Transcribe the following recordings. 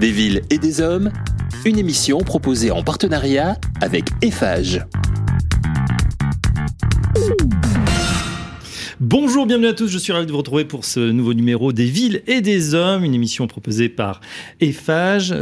Des villes et des hommes, une émission proposée en partenariat avec Eiffage. Bonjour, bienvenue à tous, je suis ravi de vous retrouver pour ce nouveau numéro des villes et des hommes, une émission proposée par.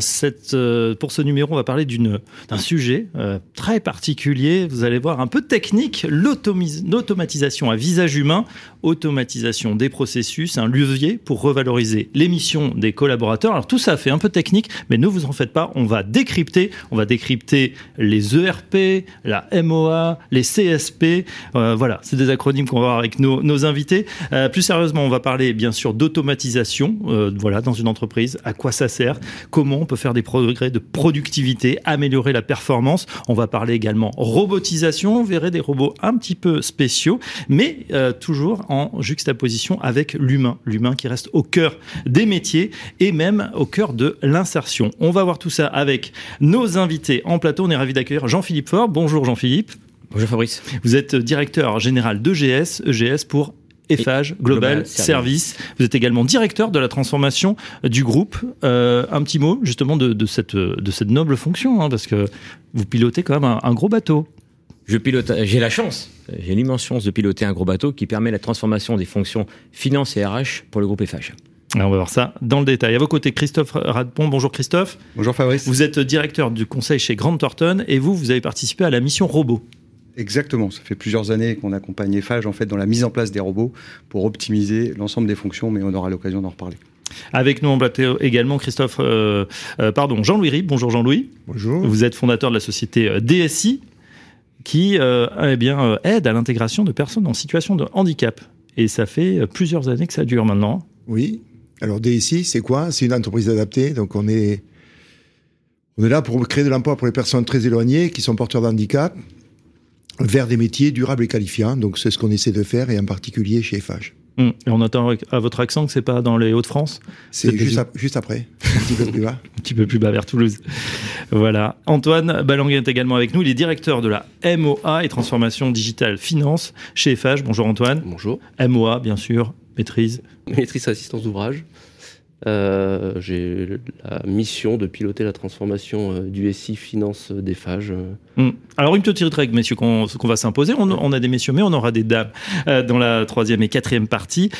Cette, euh, pour ce numéro, on va parler d'un sujet euh, très particulier, vous allez voir un peu technique, l'automatisation à visage humain, automatisation des processus, un levier pour revaloriser l'émission des collaborateurs. Alors tout ça fait un peu technique, mais ne vous en faites pas, on va décrypter, on va décrypter les ERP, la MOA, les CSP, euh, voilà, c'est des acronymes qu'on va voir avec nos invités. Euh, plus sérieusement, on va parler bien sûr d'automatisation, euh, voilà, dans une entreprise. À quoi ça sert? Comment on peut faire des progrès de productivité, améliorer la performance? On va parler également robotisation. On verrait des robots un petit peu spéciaux, mais euh, toujours en juxtaposition avec l'humain, l'humain qui reste au cœur des métiers et même au cœur de l'insertion. On va voir tout ça avec nos invités en plateau. On est ravi d'accueillir Jean-Philippe Faure. Bonjour Jean-Philippe. Bonjour Fabrice. Vous êtes directeur général d'EGS, EGS pour Eiffage Global, Service. Vous êtes également directeur de la transformation du groupe. Euh, un petit mot justement de, cette, de cette noble fonction, hein, parce que vous pilotez quand même un, gros bateau. Je pilote, j'ai la chance, j'ai l'immense chance de piloter un gros bateau qui permet la transformation des fonctions finance et RH pour le groupe Eiffage. on va voir ça dans le détail. À vos côtés, Christophe Radpont. Bonjour Christophe. Bonjour Fabrice. Vous êtes directeur du conseil chez Grant Thornton et vous, vous avez participé à la mission Robot. Exactement, ça fait plusieurs années qu'on accompagne Eiffage en fait dans la mise en place des robots pour optimiser l'ensemble des fonctions, mais on aura l'occasion d'en reparler. Avec nous en plateau également Christophe, euh, euh, pardon, Jean-Louis Rib. Bonjour Jean-Louis. Bonjour. Vous êtes fondateur de la société euh, DSI qui eh bien, aide à l'intégration de personnes en situation de handicap. Et ça fait plusieurs années que ça dure maintenant. Oui. Alors DSI, c'est quoi? C'est une entreprise adaptée. Donc on est, on est là pour créer de l'emploi pour les personnes très éloignées qui sont porteurs d'handicap vers des métiers durables et qualifiants. Donc c'est ce qu'on essaie de faire et en particulier chez Eiffage. Hum. Et on entend à votre accent que c'est pas dans les Hauts-de-France C'est juste, juste, après, un petit peu plus bas. un petit peu plus bas vers Toulouse. Voilà. Antoine Balanguet est également avec nous. Il est directeur de la MOA et transformation digitale finance chez Eiffage. Bonjour Antoine. Bonjour. MOA, bien sûr, maîtrise. Maîtrise assistance d'ouvrage. Euh, j'ai la mission de piloter la transformation euh, du SI Finance des phages. Hmm. Alors une petite règle, messieurs, qu'on va s'imposer. On, a des messieurs, mais on aura des dames euh, dans la troisième et quatrième partie.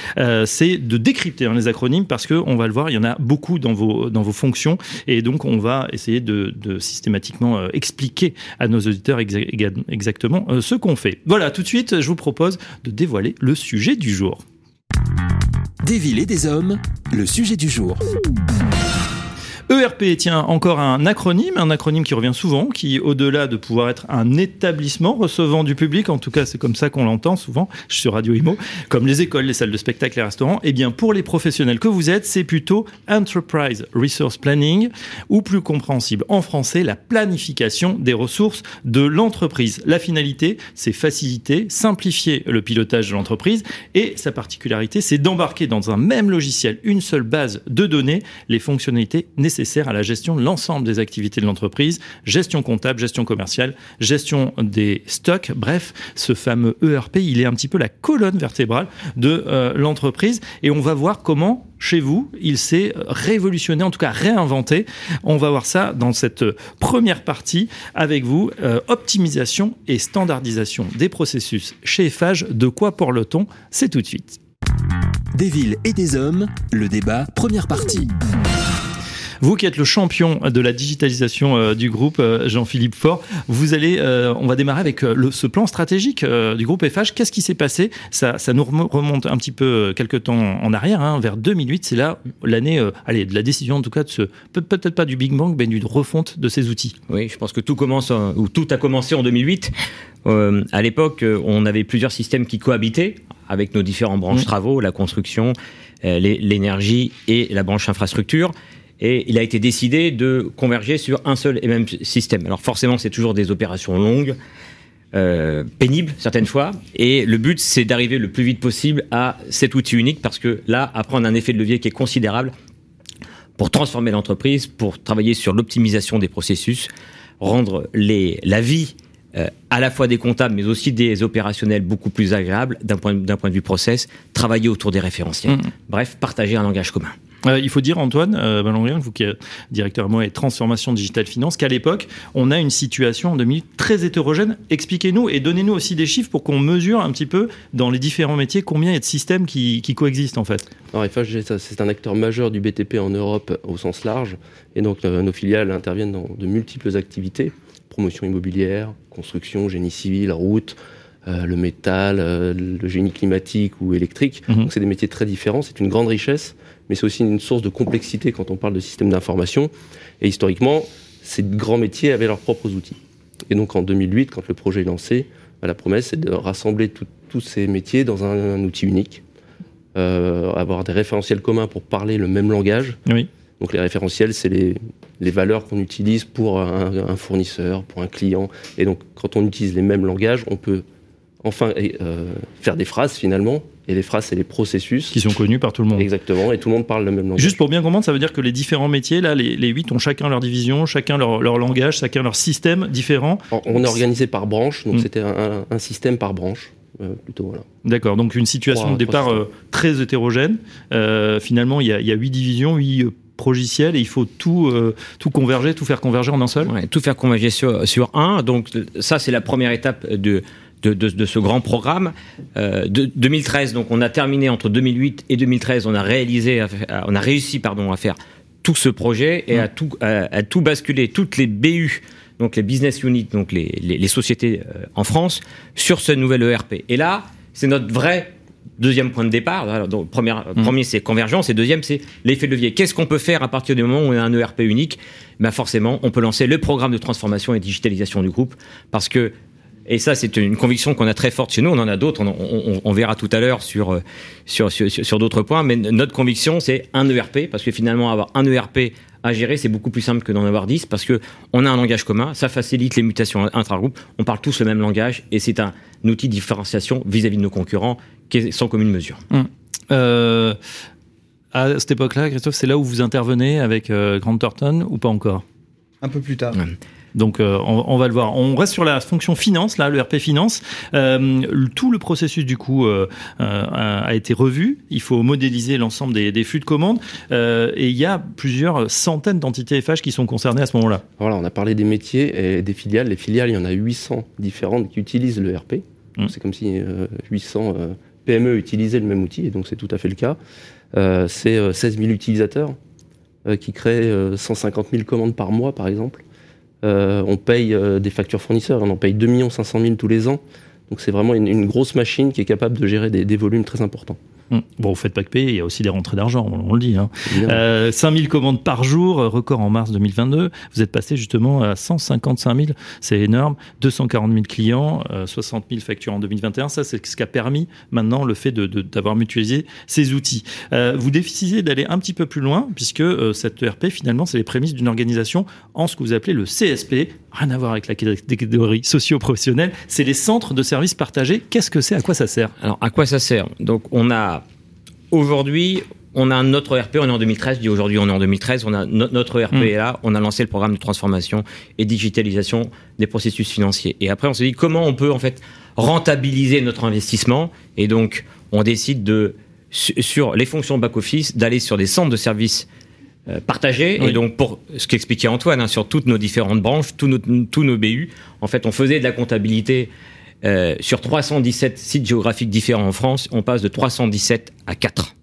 c'est de décrypter hein, les acronymes parce que on va le voir, il y en a beaucoup dans vos fonctions et donc on va essayer de, systématiquement expliquer à nos auditeurs exactement ce qu'on fait. Voilà, tout de suite, je vous propose de dévoiler le sujet du jour. Des villes et des hommes, le sujet du jour. ERP, tiens, encore un acronyme, un acronyme qui revient souvent, qui, au-delà de pouvoir être un établissement recevant du public, en tout cas c'est comme ça qu'on l'entend souvent sur Radio Imo, comme les écoles, les salles de spectacle, les restaurants, eh bien pour les professionnels que vous êtes, c'est plutôt Enterprise Resource Planning, ou plus compréhensible en français, la planification des ressources de l'entreprise. La finalité, c'est faciliter, simplifier le pilotage de l'entreprise, et sa particularité, c'est d'embarquer dans un même logiciel, une seule base de données, les fonctionnalités nécessaires à la gestion de l'ensemble des activités de l'entreprise, gestion comptable, gestion commerciale, gestion des stocks. Bref, ce fameux ERP, il est un petit peu la colonne vertébrale de euh, l'entreprise et on va voir comment chez vous, il s'est révolutionné, en tout cas réinventé. On va voir ça dans cette première partie avec vous. Euh, optimisation et standardisation des processus chez Eiffage. De quoi parle-t-on? C'est tout de suite. Des villes et des hommes, le débat, première partie. Vous qui êtes le champion de la digitalisation euh, du groupe, euh, Jean-Philippe Faure, vous allez, euh, on va démarrer avec ce plan stratégique du groupe FH. Qu'est-ce qui s'est passé? Ça, nous remonte un petit peu quelques temps en arrière, hein, vers 2008. C'est là l'année, allez, de la décision en tout cas de ce, peut-être pas du Big Bang, mais d'une refonte de ces outils. Oui, je pense que tout commence, ou tout a commencé en 2008. à l'époque, on avait plusieurs systèmes qui cohabitaient avec nos différents branches mmh. travaux, la construction, l'énergie et la branche infrastructure et il a été décidé de converger sur un seul et même système. Alors forcément, c'est toujours des opérations longues, euh, pénibles certaines fois, et le but, c'est d'arriver le plus vite possible à cet outil unique, parce que là, après, on a un effet de levier qui est considérable pour transformer l'entreprise, pour travailler sur l'optimisation des processus, rendre les, la vie euh, à la fois des comptables, mais aussi des opérationnels beaucoup plus agréables d'un point, point, de vue process, travailler autour des référentiels. Mmh. Bref, partager un langage commun. Euh, il faut dire, Antoine euh, vous qui êtes directeur moi et transformation digitale finance, qu'à l'époque, on a une situation en 2000 très hétérogène. Expliquez-nous et donnez-nous aussi des chiffres pour qu'on mesure un petit peu dans les différents métiers combien il y a de systèmes qui, qui coexistent en fait. Alors, FH, c'est un acteur majeur du BTP en Europe au sens large. Et donc, euh, nos filiales interviennent dans de multiples activités promotion immobilière, construction, génie civil, route, euh, le métal, euh, le génie climatique ou électrique. Mhm. Donc c'est des métiers très différents, c'est une grande richesse, mais c'est aussi une source de complexité quand on parle de système d'information. Et historiquement, ces grands métiers avaient leurs propres outils. Et donc en 2008, quand le projet est lancé, bah, la promesse c'est de rassembler tout- tous ces métiers dans un, un outil unique, euh, avoir des référentiels communs pour parler le même langage. Oui. Donc les référentiels, c'est les, les valeurs qu'on utilise pour un, un fournisseur, pour un client. Et donc quand on utilise les mêmes langages, on peut enfin et, euh, faire des phrases finalement. Et les phrases, c'est les processus. Qui sont connus par tout le monde. Exactement. Et tout le monde parle le même langage. Juste pour bien comprendre, ça veut dire que les différents métiers, là, les, les 8 ont chacun leur division, chacun leur, leur langage, chacun leur système différent. On- On est organisé par branche, donc Mm. c'était un, système par branche. euh, plutôt voilà. D'accord, donc une situation Trois- de départ euh, très hétérogène. Euh, finalement, il y a, il y a 8 divisions, 8 progiciels, et il faut tout, euh, tout converger, tout faire converger en un seul. Ouais, tout faire converger sur, sur un. Donc ça, c'est la première étape de, de, de, de ce grand programme. Euh, de, 2013, donc on a terminé entre 2008 et 2013, on a réalisé, on a réussi pardon à faire tout ce projet et à tout à, à tout basculer toutes les BU. Donc les business units, donc les, les, les sociétés euh, en France, sur ce nouvel ERP. Et là, c'est notre vrai deuxième point de départ. Alors, donc, première- Premier, c'est convergence, et deuxième, c'est l'effet de levier. Qu'est-ce qu'on peut faire à partir du moment où on a un ERP unique? Ben Forcément, on peut lancer le programme de transformation et digitalisation du groupe, parce que et ça, c'est une conviction qu'on a très forte chez nous. On en a d'autres. On, on- on verra tout à l'heure sur, euh, sur, sur, sur- d'autres points. Mais notre conviction, c'est un ERP. Parce que finalement, avoir un ERP à gérer, c'est beaucoup plus simple que d'en avoir 10. Parce que on a un langage commun. Ça facilite les mutations intra-groupes. On parle tous le même langage. Et c'est un outil de différenciation vis-à-vis de nos concurrents qui est sans commune mesure. Euh, à cette époque-là, Christophe, c'est là où vous intervenez avec euh, Grant Thornton ou pas encore? Un peu plus tard. Donc euh, on, on va le voir. On reste sur la fonction finance, là, le RP finance. Euh, tout le processus du coup euh, a été revu. Il faut modéliser l'ensemble des, des flux de commandes et il y a plusieurs centaines d'entités FH qui sont concernées à ce moment-là. Voilà, on a parlé des métiers et des filiales. Les filiales, il y en a 800 différentes qui utilisent le RP. Mm. C'est comme si euh, 800 euh, PME utilisaient le même outil, et donc c'est tout à fait le cas. C'est euh, 16 000 utilisateurs qui créent euh, 150 000 commandes par mois, par exemple. Euh, on paye euh, des factures fournisseurs, on en paye 2 500 000 tous les ans. Donc c'est vraiment une, grosse machine qui est capable de gérer des volumes très importants. Hum. Bon, vous faites pas que payer, il y a aussi des rentrées d'argent, on, on le dit. Hein. Euh, 5000 commandes par jour, euh, record en mars 2022. Vous êtes passé justement à 155 000, c'est énorme. 240 000 clients, euh, 60 000 factures en 2021. Ça, c'est ce qui a permis maintenant le fait de- de- d'avoir mutualisé ces outils. Euh, vous décidez d'aller un petit peu plus loin, puisque euh, cette ERP, finalement, c'est les prémices d'une organisation en ce que vous appelez le CSP. Rien à voir avec la catégorie socio-professionnelle. C'est les centres de services partagés. Qu'est-ce que c'est? À quoi ça sert? Alors, à quoi ça sert? Donc, on a aujourd'hui, on a notre ERP, on est en 2013. Je dis aujourd'hui, on est en 2013. On a no- notre ERP Mm. est là. On a lancé le programme de transformation et digitalisation des processus financiers. Et après, on s'est dit comment on peut en fait rentabiliser notre investissement. Et donc, on décide de su- sur les fonctions back office d'aller sur des centres de services euh, partagés. Oui. Et donc, pour ce qu'expliquait Antoine, hein, sur toutes nos différentes branches, tous nos, tous nos BU, en fait, on faisait de la comptabilité euh, sur 317 sites géographiques différents en France, on passe de 317 à 4.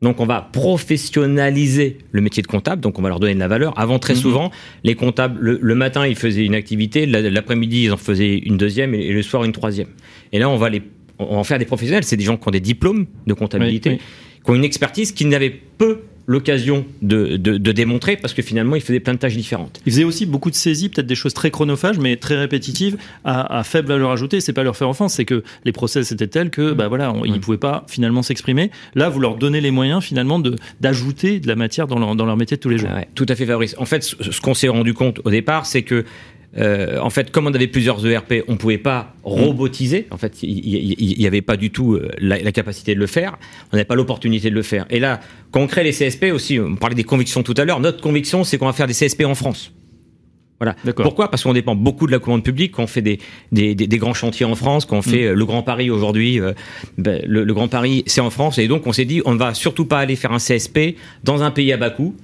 Donc on va professionnaliser le métier de comptable, donc on va leur donner de la valeur. Avant, très Mhm. souvent, les comptables, le, le matin, ils faisaient une activité, la- l'après-midi, ils en faisaient une deuxième et, et le soir, une troisième. Et là, on va les on va en faire des professionnels. C'est des gens qui ont des diplômes de comptabilité, Oui, oui. qui ont une expertise qu'ils n'avaient peu l'occasion de, de- de démontrer parce que finalement, ils faisaient plein de tâches différentes. Ils faisaient aussi beaucoup de saisies, peut-être des choses très chronophages, mais très répétitives, à, à faible valeur ajoutée. C'est pas leur faire offense, c'est que les process étaient tels que, bah voilà, on- ils pouvaient pas finalement s'exprimer. Là, vous leur donnez les moyens finalement d'ajouter de la matière dans leur, dans leur métier de tous les jours. Ouais, tout à fait, Fabrice. En fait, ce, ce qu'on s'est rendu compte au départ, c'est que, euh, en fait, comme on avait plusieurs ERP, on pouvait pas robotiser. En fait, il n'y avait pas du tout euh, la, la capacité de le faire. On n'avait pas l'opportunité de le faire. Et là, quand on crée les CSP aussi, on parlait des convictions tout à l'heure. Notre conviction, c'est qu'on va faire des CSP en France. Voilà. Pourquoi? Parce qu'on dépend beaucoup de la commande publique, qu'on fait des, des, des, des grands chantiers en France, qu'on fait euh, le Grand Paris aujourd'hui. euh, ben, le, le Grand Paris, c'est en France. Et donc, on s'est dit, on ne va surtout pas aller faire un CSP dans un pays à bas coût.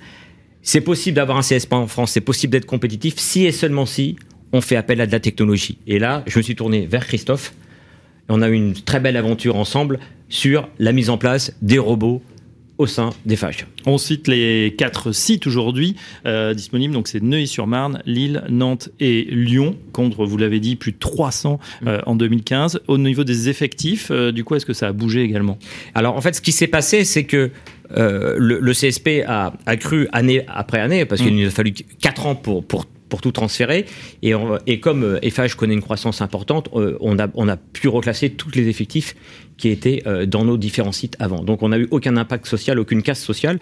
C'est possible d'avoir un CSP en France, c'est possible d'être compétitif si et seulement si on fait appel à de la technologie. Et là, je me suis tourné vers Christophe. On a eu une très belle aventure ensemble sur la mise en place des robots au sein des FAGE. On cite les quatre sites aujourd'hui euh, disponibles. Donc, c'est Neuilly-sur-Marne, Lille, Nantes et Lyon, contre, vous l'avez dit, plus de 300 euh, en 2015. Au niveau des effectifs, euh, du coup, est-ce que ça a bougé également? Alors en fait, ce qui s'est passé, c'est que euh, le, le CSP a, a cru année après année, parce qu'il Mm. nous a fallu 4 ans pour, pour, pour tout transférer. Et, on- et comme euh, FH connaît une croissance importante, euh, on, a, on a pu reclasser tous les effectifs qui étaient euh, dans nos différents sites avant. Donc on n'a eu aucun impact social, aucune casse sociale.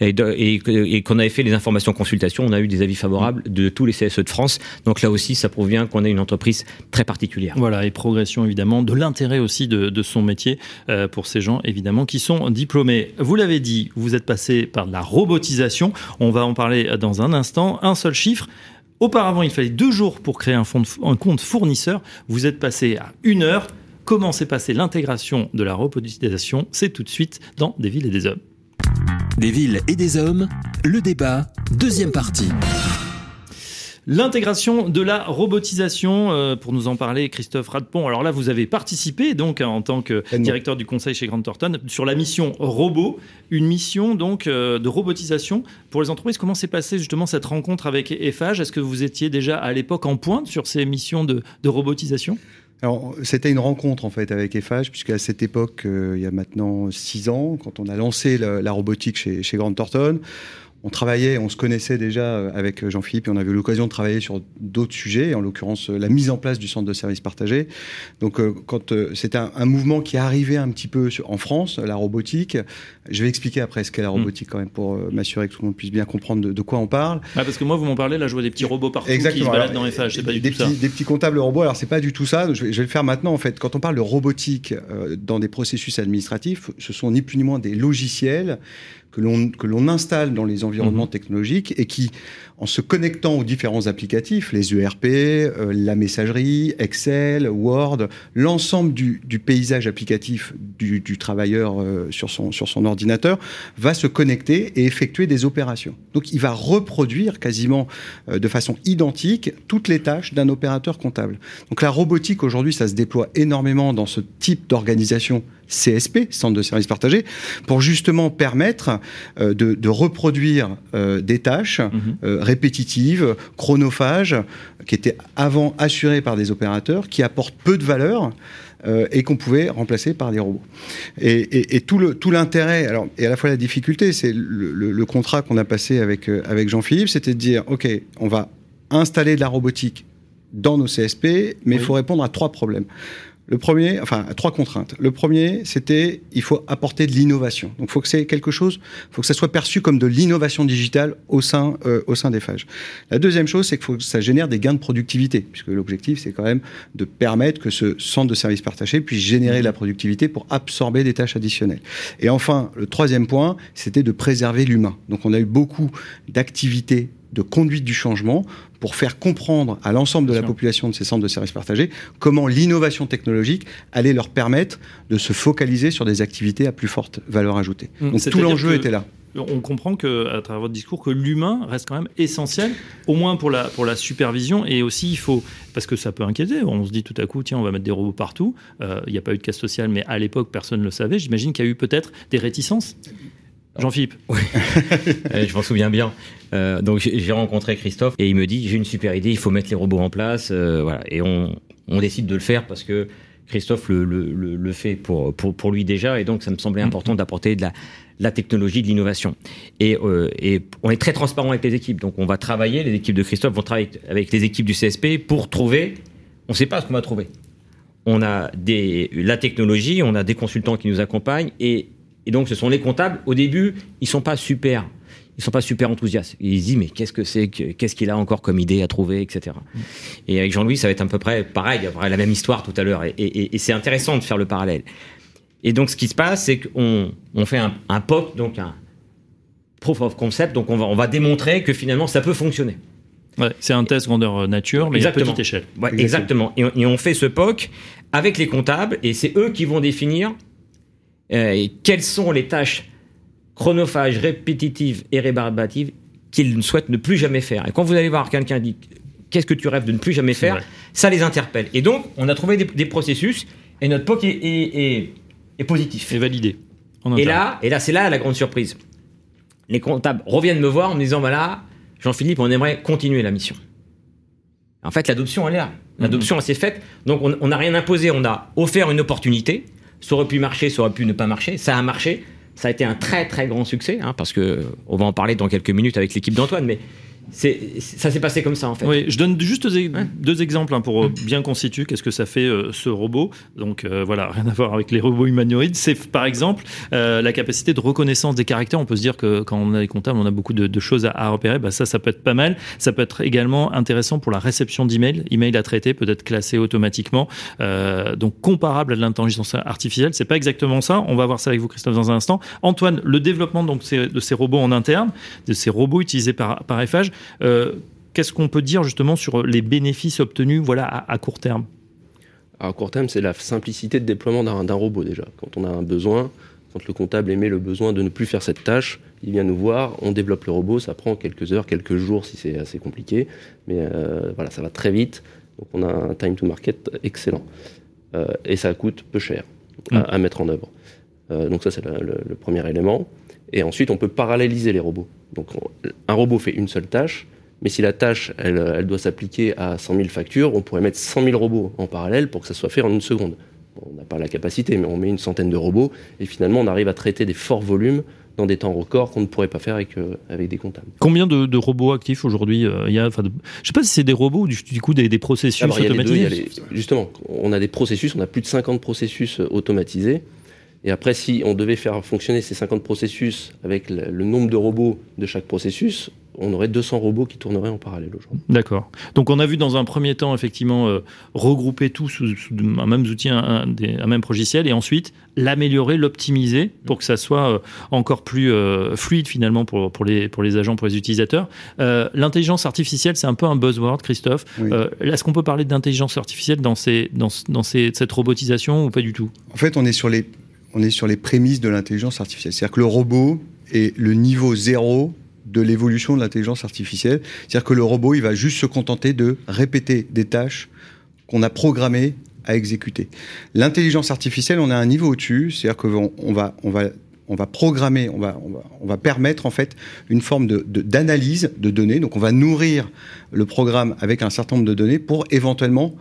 Et, qu'on avait fait les informations consultations, on a eu des avis favorables de tous les CSE de France. Donc là aussi, ça prouve bien qu'on est une entreprise très particulière. Voilà, et progression évidemment, de l'intérêt aussi de, son métier euh, pour ces gens évidemment qui sont diplômés. Vous l'avez dit, vous êtes passé par de la robotisation. On va en parler dans un instant. Un seul chiffre. Auparavant, il fallait deux jours pour créer un compte fournisseur. Vous êtes passé à une heure. Comment s'est passée l'intégration de la robotisation C'est tout de suite dans Des villes et des hommes. Des villes et des hommes, le débat, deuxième partie. L'intégration de la robotisation, euh, pour nous en parler, Christophe Radpont. Alors là, vous avez participé donc en tant que directeur du conseil chez Grant Thornton sur la mission robot, une mission donc euh, de robotisation pour les entreprises. Comment s'est passée justement cette rencontre avec EFAGE Est-ce que vous étiez déjà à l'époque en pointe sur ces missions de, de robotisation? Alors, c'était une rencontre en fait avec EFAGE, puisque à cette époque, euh, il y a maintenant six ans, quand on a lancé la, la robotique chez, chez Grant Thornton, on travaillait, on se connaissait déjà euh, avec Jean-Philippe et on avait eu l'occasion de travailler sur d'autres sujets, en l'occurrence euh, la mise en place du centre de services partagés. Donc, euh, quand euh, c'était un, un mouvement qui arrivait un petit peu sur- en France, la robotique, je vais expliquer après ce qu'est la robotique quand même pour euh, m'assurer que tout le monde puisse bien comprendre de, de quoi on parle. Ah, Parce que moi, vous m'en parlez, là, je vois des petits robots partout qui se Exactement. baladent Alors, dans EFAGE. C'est pas du des tout ça. petits, Des petits comptables robots. Alors, c'est pas du tout ça. Je vais, je vais le faire maintenant, en fait. Quand on parle de robotique euh, dans des processus administratifs, ce sont ni plus ni moins des logiciels que l'on que l'on installe dans les environnements technologiques et qui, en se connectant aux différents applicatifs, les ERP, euh, la messagerie, Excel, Word, l'ensemble du, du paysage applicatif du, du travailleur euh, sur son sur son ordinateur va se connecter et effectuer des opérations. Donc, il va reproduire quasiment euh, de façon identique toutes les tâches d'un opérateur comptable. Donc la robotique aujourd'hui, ça se déploie énormément dans ce type d'organisation CSP, centre de services partagés, pour justement permettre de, de reproduire des tâches Mhm. Répétitives, chronophages, qui étaient avant assurées par des opérateurs, qui apportent peu de valeur euh, et qu'on pouvait remplacer par des robots. Et, et- et tout l'intérêt, alors et à la fois la difficulté, c'est le, le- le contrat qu'on a passé avec euh, avec Jean-Philippe, c'était de dire ok, on va installer de la robotique dans nos CSP, mais il Oui. faut répondre à trois problèmes. Le premier, enfin, trois contraintes. Le premier, c'était, il faut apporter de l'innovation. Donc, il faut que c'est quelque chose, il faut que ça soit perçu comme de l'innovation digitale au sein, euh, au sein des phages. La deuxième chose, c'est qu'il faut que ça génère des gains de productivité, puisque l'objectif, c'est quand même de permettre que ce centre de services partagés puisse générer de la productivité pour absorber des tâches additionnelles. Et enfin, le troisième point, c'était de préserver l'humain. Donc, on a eu beaucoup d'activités de conduite du changement pour faire comprendre à l'ensemble de la population de ces centres de services partagés comment l'innovation technologique allait leur permettre de se focaliser sur des activités à plus forte valeur ajoutée. Mmh. Donc tout l'enjeu était là. On comprend que, à travers votre discours, que l'humain reste quand même essentiel, au moins pour la, pour la supervision. Et aussi, il faut, parce que ça peut inquiéter, on se dit tout à coup, tiens, on va mettre des robots partout. Euh, Il n'y a pas eu de casse sociale, mais à l'époque, personne ne le savait. J'imagine qu'il y a eu peut-être des réticences. Jean-Philippe Euh, je m'en souviens bien. Euh, donc j'ai rencontré Christophe et il me dit j'ai une super idée, il faut mettre les robots en place, euh, voilà. Et on, on décide de le faire parce que Christophe le, le, le, le fait pour, pour, pour lui déjà et donc ça me semblait important d'apporter de la, la technologie, de l'innovation. Et, euh, et on est très transparent avec les équipes, donc on va travailler, les équipes de Christophe vont travailler avec les équipes du CSP pour trouver, on ne sait pas ce qu'on va trouver. On a des, la technologie, on a des consultants qui nous accompagnent et, et donc ce sont les comptables. Au début, ils sont pas super ils sont pas super enthousiastes. Ils se disent mais qu'est-ce que c'est, que- qu'est-ce qu'il a encore comme idée à trouver, etc. Et avec Jean-Louis, ça va être à peu près pareil, il y aura la même histoire tout à l'heure. Et, et- et c'est intéressant de faire le parallèle. Et donc ce qui se passe, c'est qu'on on fait un, un POC, donc un proof of concept, donc on va, on va démontrer que finalement ça peut fonctionner. Ouais, c'est un test grandeur nature, mais Exactement. à petite échelle. Ouais, exactement. Et on, et on fait ce POC avec les comptables et c'est eux qui vont définir euh, quelles sont les tâches chronophages, répétitives et rébarbatives qu'ils souhaitent ne plus jamais faire. Et quand vous allez voir quelqu'un dit qu'est-ce que tu rêves de ne plus jamais faire, ça les interpelle. Et donc, on a trouvé des, des processus et notre POC est, est- est- est positif. Et validé. Et là, et là c'est là la grande surprise. Les comptables reviennent me voir en me disant voilà, Jean-Philippe, on aimerait continuer la mission. En fait, l'adoption, elle est là. L'adoption, elle s'est faite. Donc, on on n'a rien imposé. On a offert une opportunité. Ça aurait pu marcher, ça aurait pu ne pas marcher. Ça a marché. Ça a été un très, très grand succès. hein, parce que on va en parler dans quelques minutes avec l'équipe d'Antoine. Mais ça s'est passé comme ça, en fait. Oui, je donne juste deux, Ouais. deux exemples hein, pour euh, bien constituer qu'est-ce que ça fait euh, ce robot. Donc euh, voilà, rien à voir avec les robots humanoïdes. C'est par exemple euh, la capacité de reconnaissance des caractères. On peut se dire que quand on a les comptables, on a beaucoup de, de choses à, à repérer. Bah, ça, ça peut être pas mal. Ça peut être également intéressant pour la réception d'emails. Email à traiter peut être classé automatiquement. Donc comparable à de l'intelligence artificielle. C'est pas exactement ça. On va voir ça avec vous, Christophe, dans un instant. Antoine, le développement donc de ces robots en interne, de ces robots utilisés par par Eiffage, euh, Qu'est-ce qu'on peut dire justement sur les bénéfices obtenus voilà, à, à court terme? À court terme, c'est la simplicité de déploiement d'un robot déjà. Quand on a un besoin, quand le comptable émet le besoin de ne plus faire cette tâche, il vient nous voir, on développe le robot, ça prend quelques heures, quelques jours si c'est assez compliqué, mais euh, voilà, ça va très vite. Donc on a un time to market excellent. Euh, et ça coûte peu cher à, Mm. à mettre en œuvre. Euh, donc ça, c'est le, le- le premier élément. Et ensuite, on peut paralléliser les robots. Donc on- un robot fait une seule tâche, mais si la tâche, elle, elle doit s'appliquer à 100 000 factures, on pourrait mettre 100 000 robots en parallèle pour que ça soit fait en une seconde. Bon, on n'a pas la capacité, mais on met une centaine de robots, et finalement, on arrive à traiter des forts volumes dans des temps records qu'on ne pourrait pas faire avec, euh, avec des comptables. Combien de, de robots actifs aujourd'hui euh, il y a de- Je sais pas si c'est des robots ou du, du coup des, des processus Alors, deux, automatisés. les- justement, on a des processus, on a plus de 50 processus automatisés. Et après, si on devait faire fonctionner ces 50 processus avec le, le nombre de robots de chaque processus, on aurait 200 robots qui tourneraient en parallèle aujourd'hui. D'accord. Donc on a vu dans un premier temps effectivement euh, regrouper tout sous, sous un même outil, un, un des- un même logiciel, et ensuite l'améliorer, l'optimiser pour que ça soit euh, encore plus euh, fluide finalement pour, pour, les, pour les agents, pour les utilisateurs. Euh, L'intelligence artificielle, c'est un peu un buzzword, Christophe. Oui. Euh, Est-ce qu'on peut parler d'intelligence artificielle dans, ces, dans, dans ces, cette robotisation ou pas du tout? En fait, on est sur les, on est sur les prémices de l'intelligence artificielle. C'est-à-dire que le robot est le niveau zéro de l'évolution de l'intelligence artificielle. C'est-à-dire que le robot, il va juste se contenter de répéter des tâches qu'on a programmées à exécuter. L'intelligence artificielle, on a un niveau au-dessus. C'est-à-dire qu'on on va, on va, on va programmer, on va, on va, on va permettre en fait une forme de- d'analyse de, données. Donc, on va nourrir le programme avec un certain nombre de données pour éventuellement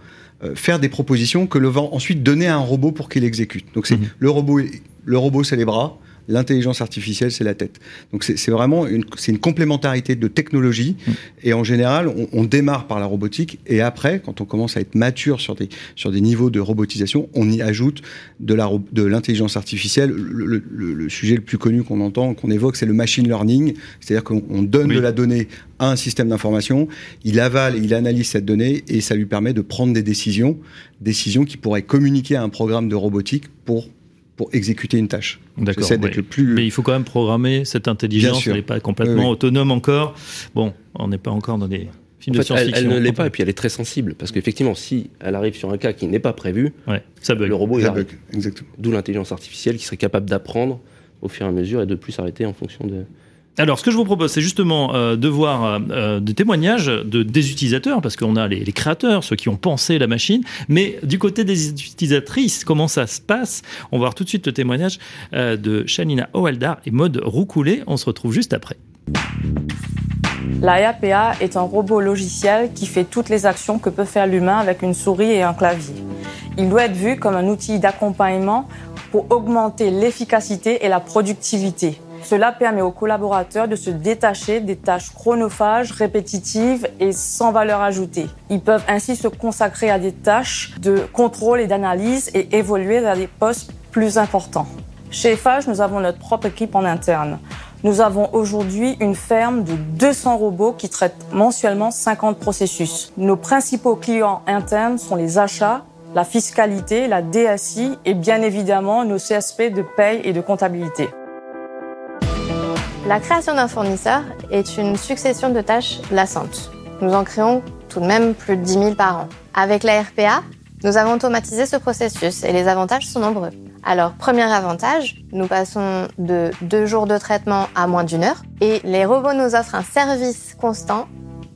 euh, faire des propositions que le va ensuite donner à un robot pour qu'il exécute. Donc c'est Mhm. le robot, le robot c'est les bras, l'intelligence artificielle c'est la tête. Donc c'est vraiment une, une complémentarité de technologie et en général on, on démarre par la robotique et après quand on commence à être mature sur des sur des niveaux de robotisation, on y ajoute de ro- de l'intelligence artificielle. Le, le- le- le sujet le plus connu qu'on entend, qu'on évoque, c'est le machine learning, c'est-à-dire qu'on on donne Oui. de la donnée à un système d'information, il avale, il analyse cette donnée et ça lui permet de prendre des décisions, décisions qui pourraient communiquer à un programme de robotique pour, pour exécuter une tâche. D'accord. J'essaie d'être ouais. le plus. Mais il faut quand même programmer cette intelligence. Elle n'est pas complètement Oui, oui. autonome encore. Bon, on n'est pas encore dans des films En de elle, science-fiction. elle ne l'est pas, et puis elle est très sensible, parce qu'effectivement, si elle arrive sur un cas qui n'est pas prévu, Ouais, ça bug. le robot il Ça arrête. bug, Exactement. D'où l'intelligence artificielle qui serait capable d'apprendre au fur et à mesure et de plus s'arrêter en fonction de, Alors, ce que je vous propose, c'est justement euh, de voir euh, euh, des témoignages de, des utilisateurs, parce qu'on a les, créateurs, ceux qui ont pensé la machine, mais du côté des utilisatrices, comment ça se passe? On va voir tout de suite le témoignage de Shanina Oaldar et Maude Roucoulé. On se retrouve juste après. La est un robot logiciel qui fait toutes les actions que peut faire l'humain avec une souris et un clavier. Il doit être vu comme un outil d'accompagnement pour augmenter l'efficacité et la productivité. Cela permet aux collaborateurs de se détacher des tâches chronophages, répétitives et sans valeur ajoutée. Ils peuvent ainsi se consacrer à des tâches de contrôle et d'analyse et évoluer vers des postes plus importants. Chez Eiffage, nous avons notre propre équipe en interne. Nous avons aujourd'hui une ferme de 200 robots qui traitent mensuellement 50 processus. Nos principaux clients internes sont les achats, la fiscalité, la DSI et bien évidemment nos CSP de paye et de comptabilité. La création d'un fournisseur est une succession de tâches lassantes. nous en créons tout de même plus de 10 000 par an. Avec la RPA, nous avons automatisé ce processus et les avantages sont nombreux. Alors, premier avantage, nous passons de deux jours de traitement à moins d'une heure et les robots nous offrent un service constant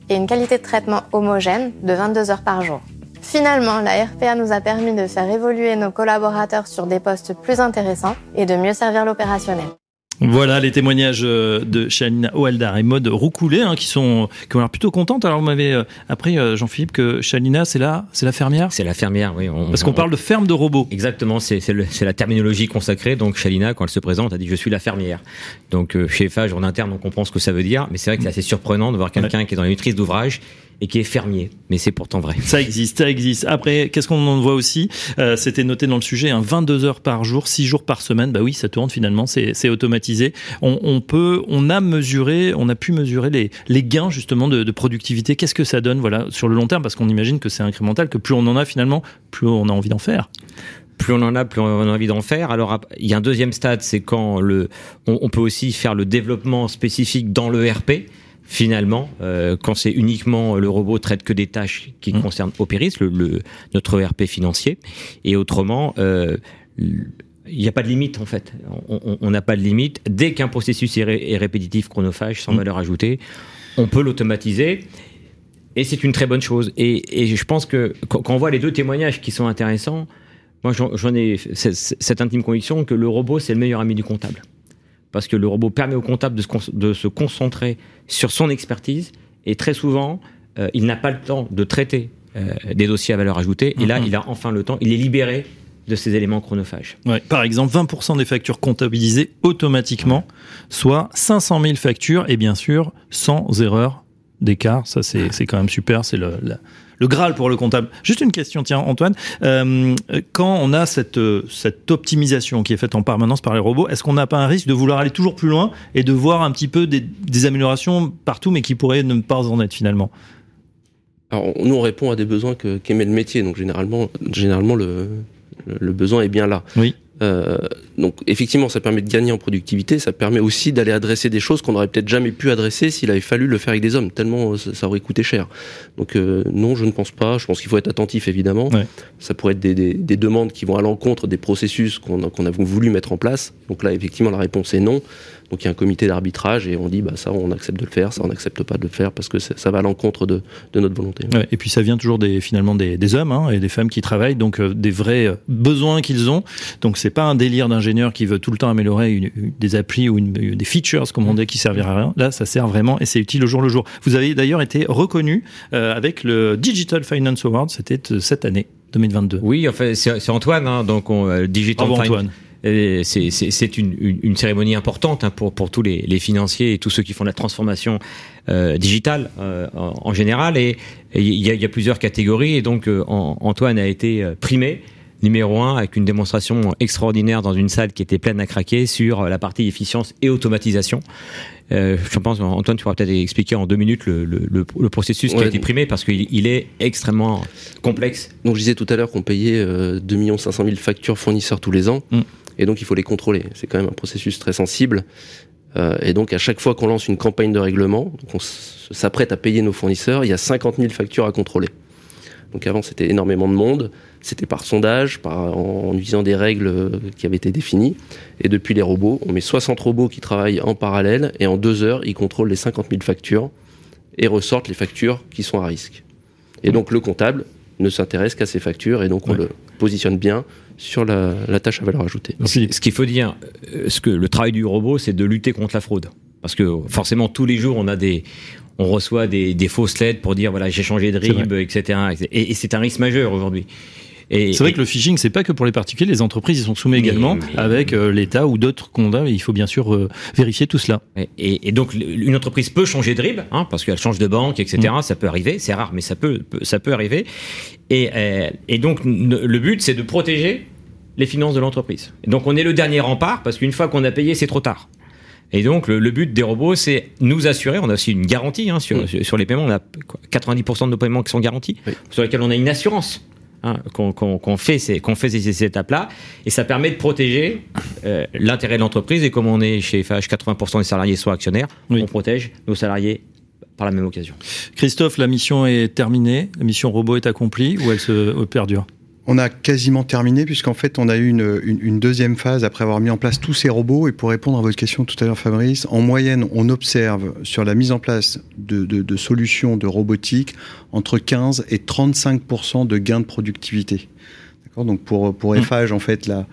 et une qualité de traitement homogène de 22 heures par jour. Finalement, la RPA nous a permis de faire évoluer nos collaborateurs sur des postes plus intéressants et de mieux servir l'opérationnel. Voilà les témoignages euh, de Shalina Oualdar et Maud Roucoulé hein, qui sont qui ont l'air plutôt contentes. Alors vous m'avez euh, appris euh, Jean-Philippe que Shalina c'est la c'est la fermière? C'est la fermière, oui. On, Parce qu'on parle de ferme de robots. Exactement, c'est c'est la terminologie consacrée. Donc Shalina, quand elle se présente, a dit je suis la fermière. Donc chez Fage en interne, on comprend ce que ça veut dire, mais c'est vrai que c'est assez surprenant de voir quelqu'un qui est dans la maîtrise d'ouvrage et qui est fermier. Mais c'est pourtant vrai. Ça existe, ça existe. Après, qu'est-ce qu'on en voit aussi? Euh, C'était noté dans le sujet, hein, 22 heures par jour, 6 jours par semaine. Bah oui, ça tourne finalement, c'est automatisé. On, on, peut, on a mesuré, on a pu mesurer les, les gains justement de, de productivité. Qu'est-ce que ça donne, voilà, sur le long terme? Parce qu'on imagine que c'est incrémental, que plus on en a finalement, plus on a envie d'en faire plus on en a, plus on a envie d'en faire. Alors, il y a un deuxième stade, c'est quand le, on, on, peut aussi faire le développement spécifique dans le RP finalement, euh, quand c'est uniquement le robot traite que des tâches qui mmh. concernent Opéris, le, le, notre ERP financier, et autrement, euh, il n'y a pas de limite en fait. On n'a pas de limite. Dès qu'un processus est, ré, est, répétitif, chronophage, sans mmh. valeur ajoutée, on peut l'automatiser. Et c'est une très bonne chose. Et, et, je pense que quand on voit les deux témoignages qui sont intéressants, moi j'en ai cette intime conviction que le robot c'est le meilleur ami du comptable parce que le robot permet au comptable de se, de se concentrer sur son expertise et très souvent, euh, il n'a pas le temps de traiter euh, des dossiers à valeur ajoutée et là, mm -hmm. il a enfin le temps, il est libéré de ces éléments chronophages. Ouais, par exemple, 20% des factures comptabilisées automatiquement, ouais. soit 500 000 factures et bien sûr sans erreur d'écart. Ça, c'est quand même super. C'est le, le Graal pour le comptable. Juste une question, tiens, Antoine. Euh, quand on a cette, cette optimisation qui est faite en permanence par les robots, est-ce qu'on n'a pas un risque de vouloir aller toujours plus loin et de voir un petit peu des, des améliorations partout, mais qui pourraient ne pas en être finalement? Alors, nous, on répond à des besoins qu'émet qu le métier. Donc, généralement, généralement le, le besoin est bien là. Oui. Euh, donc effectivement, ça permet de gagner en productivité, ça permet aussi d'aller adresser des choses qu'on n'aurait peut-être jamais pu adresser s'il avait fallu le faire avec des hommes, tellement ça, ça aurait coûté cher. Donc euh, non, je ne pense pas. Je pense qu'il faut être attentif, évidemment. Ouais. Ça pourrait être des, des, des, demandes qui vont à l'encontre des processus qu'on qu a voulu mettre en place. Donc là, effectivement, la réponse est non. Donc il y a un comité d'arbitrage et on dit bah ça on accepte de le faire, ça on n'accepte pas de le faire parce que ça va à l'encontre de, de, notre volonté. Ouais, et puis ça vient toujours des finalement des, des hommes hein, et des femmes qui travaillent donc euh, des vrais besoins qu'ils ont. Donc c'est pas un délire d'ingénieur qui veut tout le temps améliorer une, une, des applis ou une, des features comme on dit qui servira à rien. Là ça sert vraiment et c'est utile au jour le jour. Vous avez d'ailleurs été reconnu euh, avec le Digital Finance Award, c'était cette année 2022. Oui, en fait c'est Antoine hein, donc on, euh, Digital Bravo, Antoine. C'est une, une, une, cérémonie importante hein, pour, pour tous les, les, financiers et tous ceux qui font la transformation euh, digitale euh, en, en, général. Et il y, y, a plusieurs catégories. Et donc, euh, Antoine a été euh, primé numéro un avec une démonstration extraordinaire dans une salle qui était pleine à craquer sur la partie efficience et automatisation. Euh, je pense, Antoine, tu pourras peut-être expliquer en deux minutes le, le, le processus ouais, qui a été primé parce qu'il il est extrêmement complexe. Donc, je disais tout à l'heure qu'on payait euh, 2 500 000 factures fournisseurs tous les ans. Mm. Et donc, il faut les contrôler. C'est quand même un processus très sensible. Euh, et donc, à chaque fois qu'on lance une campagne de règlement, on s'apprête à payer nos fournisseurs, il y a 50 000 factures à contrôler. Donc, avant, c'était énormément de monde. C'était par sondage, par, en, en utilisant des règles qui avaient été définies. Et depuis les robots, on met 60 robots qui travaillent en parallèle et en deux heures, ils contrôlent les 50 000 factures et ressortent les factures qui sont à risque. Et donc, le comptable ne s'intéresse qu'à ces factures et donc on ouais. le positionne bien sur la, la, tâche à valeur ajoutée. Donc, ce qu'il faut dire, euh, ce que le travail du robot, c'est de lutter contre la fraude. Parce que forcément, tous les jours, on a des, on reçoit des, des fausses lettres pour dire voilà, j'ai changé de RIB, etc. Et, et c'est un risque majeur aujourd'hui. C'est vrai que le phishing, c'est pas que pour les particuliers, les entreprises, ils sont soumis également mais, avec euh, l'État ou d'autres condamns, et il faut bien sûr euh, vérifier tout cela. Et, et, donc, une entreprise peut changer de RIB, hein, parce qu'elle change de banque, etc. Mmh. Ça peut arriver, c'est rare, mais ça peut, ça peut arriver. Et, euh, et donc, le but, c'est de protéger les finances de l'entreprise. Donc, on est le dernier rempart, parce qu'une fois qu'on a payé, c'est trop tard. Et donc, le, le, but des robots, c'est nous assurer, on a aussi une garantie hein, sur, mmh. sur les paiements, on a 90% de nos paiements qui sont garantis, oui. sur lesquels on a une assurance hein, qu'on qu qu fait, ces, fait ces, ces étapes-là, et ça permet de protéger euh, l'intérêt de l'entreprise. Et comme on est chez FH, 80% des salariés sont actionnaires, oui. on protège nos salariés par la même occasion. Christophe, la mission est terminée, la mission robot est accomplie ou elle se perdure? On a quasiment terminé puisqu'en fait on a eu une, deuxième phase après avoir mis en place tous ces robots et pour répondre à votre question tout à l'heure Fabrice, en moyenne on observe sur la mise en place de solutions de robotique entre 15 et 35% de gains de productivité. Donc pour pour mmh. Eiffage, en fait, là,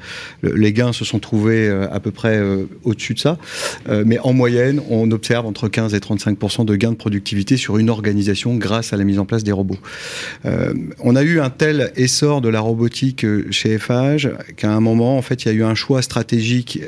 les gains se sont trouvés euh, à peu près euh, au-dessus de ça. Euh, mais en moyenne, on observe entre 15 et 35% de gains de productivité sur une organisation grâce à la mise en place des robots. on a eu un tel essor de la robotique chez Eiffage qu'à un moment, en fait, il y a eu un choix stratégique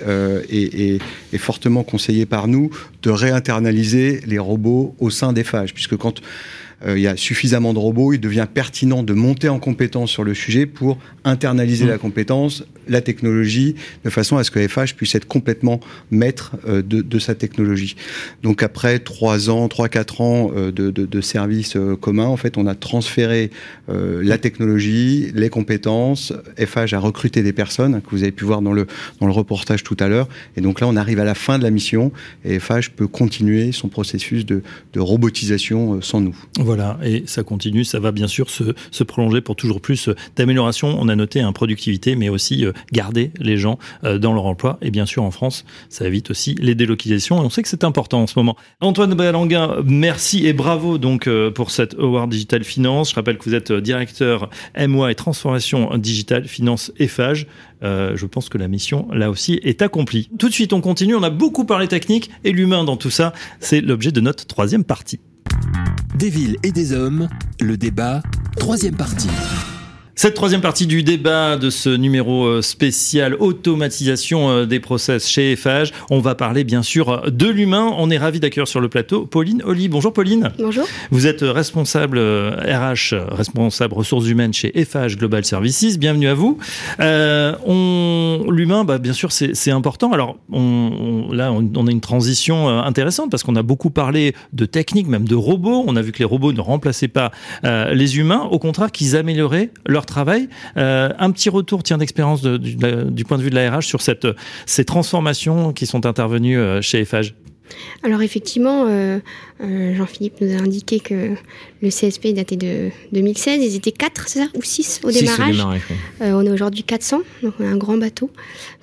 et, et, et, fortement conseillé par nous de réinternaliser les robots au sein d'Eiffage, puisque quand euh, il y a suffisamment de robots, il devient pertinent de monter en compétence sur le sujet pour internaliser mmh. la compétence, la technologie, de façon à ce que FH puisse être complètement maître euh, de, de, sa technologie. Donc après trois ans, trois quatre ans euh, de, de, de services communs, en fait, on a transféré la technologie, les compétences. FH a recruté des personnes que vous avez pu voir dans le dans le reportage tout à l'heure. Et donc là, on arrive à la fin de la mission et FH peut continuer son processus de, de robotisation sans nous. Voilà, et ça continue, ça va bien sûr se, se prolonger pour toujours plus d'amélioration. On a noté un productivité, mais aussi euh, garder les gens euh, dans leur emploi. Et bien sûr, en France, ça évite aussi les délocalisations. Et on sait que c'est important en ce moment. Antoine Balanguin, merci et bravo donc euh, pour cette Award Digital Finance. Je rappelle que vous êtes directeur MOA et transformation digitale finance EFAGE. Euh, je pense que la mission, là aussi, est accomplie. Tout de suite, on continue. On a beaucoup parlé technique et l'humain dans tout ça, c'est l'objet de notre troisième partie. Des villes et des hommes, le débat, troisième partie. Cette troisième partie du débat de ce numéro euh, spécial automatisation euh, des process chez Eiffage, on va parler bien sûr de l'humain. On est ravi d'accueillir sur le plateau Pauline Oli. Bonjour Pauline. Bonjour. Vous êtes responsable RH, euh, responsable ressources humaines chez Eiffage Global Services. Bienvenue à vous. Euh, on, l'humain, bah, bien sûr, c'est important. Alors on, là, on, a une transition intéressante parce qu'on a beaucoup parlé de techniques, même de robots. On a vu que les robots ne remplaçaient pas euh, les humains, au contraire qu'ils amélioraient leur travail. Euh, un petit retour, tiens, d'expérience du, point de vue de la RH sur cette, ces transformations qui sont intervenues euh, chez Eiffage. Alors effectivement, euh, Jean-Philippe nous a indiqué que le CSP datait de 2016. Ils étaient 4, c'est ça Ou 6 au démarrage, On est aujourd'hui 400, donc on a un grand bateau,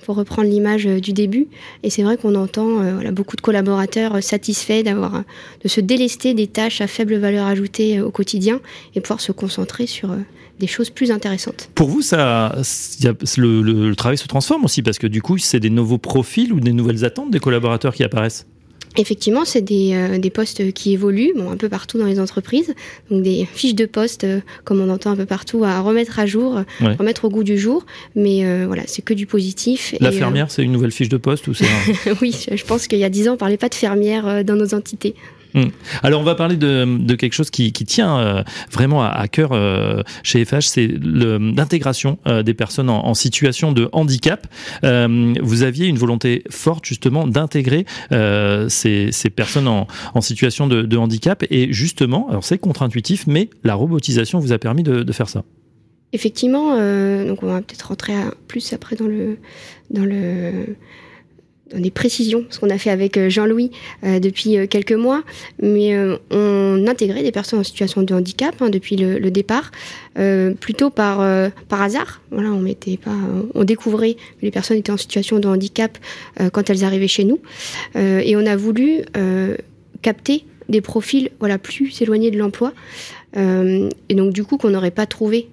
pour reprendre l'image du début. Et c'est vrai qu'on entend voilà, beaucoup de collaborateurs satisfaits d'avoir de se délester des tâches à faible valeur ajoutée au quotidien et pouvoir se concentrer sur des choses plus intéressantes. Pour vous, ça, le, le travail se transforme aussi parce que du coup, c'est des nouveaux profils ou des nouvelles attentes des collaborateurs qui apparaissent? Effectivement, c'est des, euh, des, postes qui évoluent bon, un peu partout dans les entreprises. Donc des fiches de poste, euh, comme on entend un peu partout, à remettre à jour, remettre au goût du jour. Mais euh, voilà, c'est que du positif. La fermière, c'est une nouvelle fiche de poste ou c'est Oui, je pense qu'il y a dix ans, on ne parlait pas de fermière dans nos entités. Hmm. Alors on va parler de, quelque chose qui, tient euh, vraiment à, cœur euh, chez FH, c'est l'intégration euh, des personnes en, situation de handicap. vous aviez une volonté forte justement d'intégrer ces, personnes en, situation de, handicap et justement, alors c'est contre-intuitif, mais la robotisation vous a permis de, faire ça. Effectivement, donc on va peut-être rentrer plus après dans le dans le des précisions, ce qu'on a fait avec euh, Jean-Louis euh, depuis euh, quelques mois, mais on intégrait des personnes en situation de handicap hein, depuis le, départ, plutôt par hasard. On découvrait que les personnes étaient en situation de handicap quand elles arrivaient chez nous, et on a voulu capter des profils voilà plus éloignés de l'emploi, et donc du coup qu'on n'aurait pas trouvé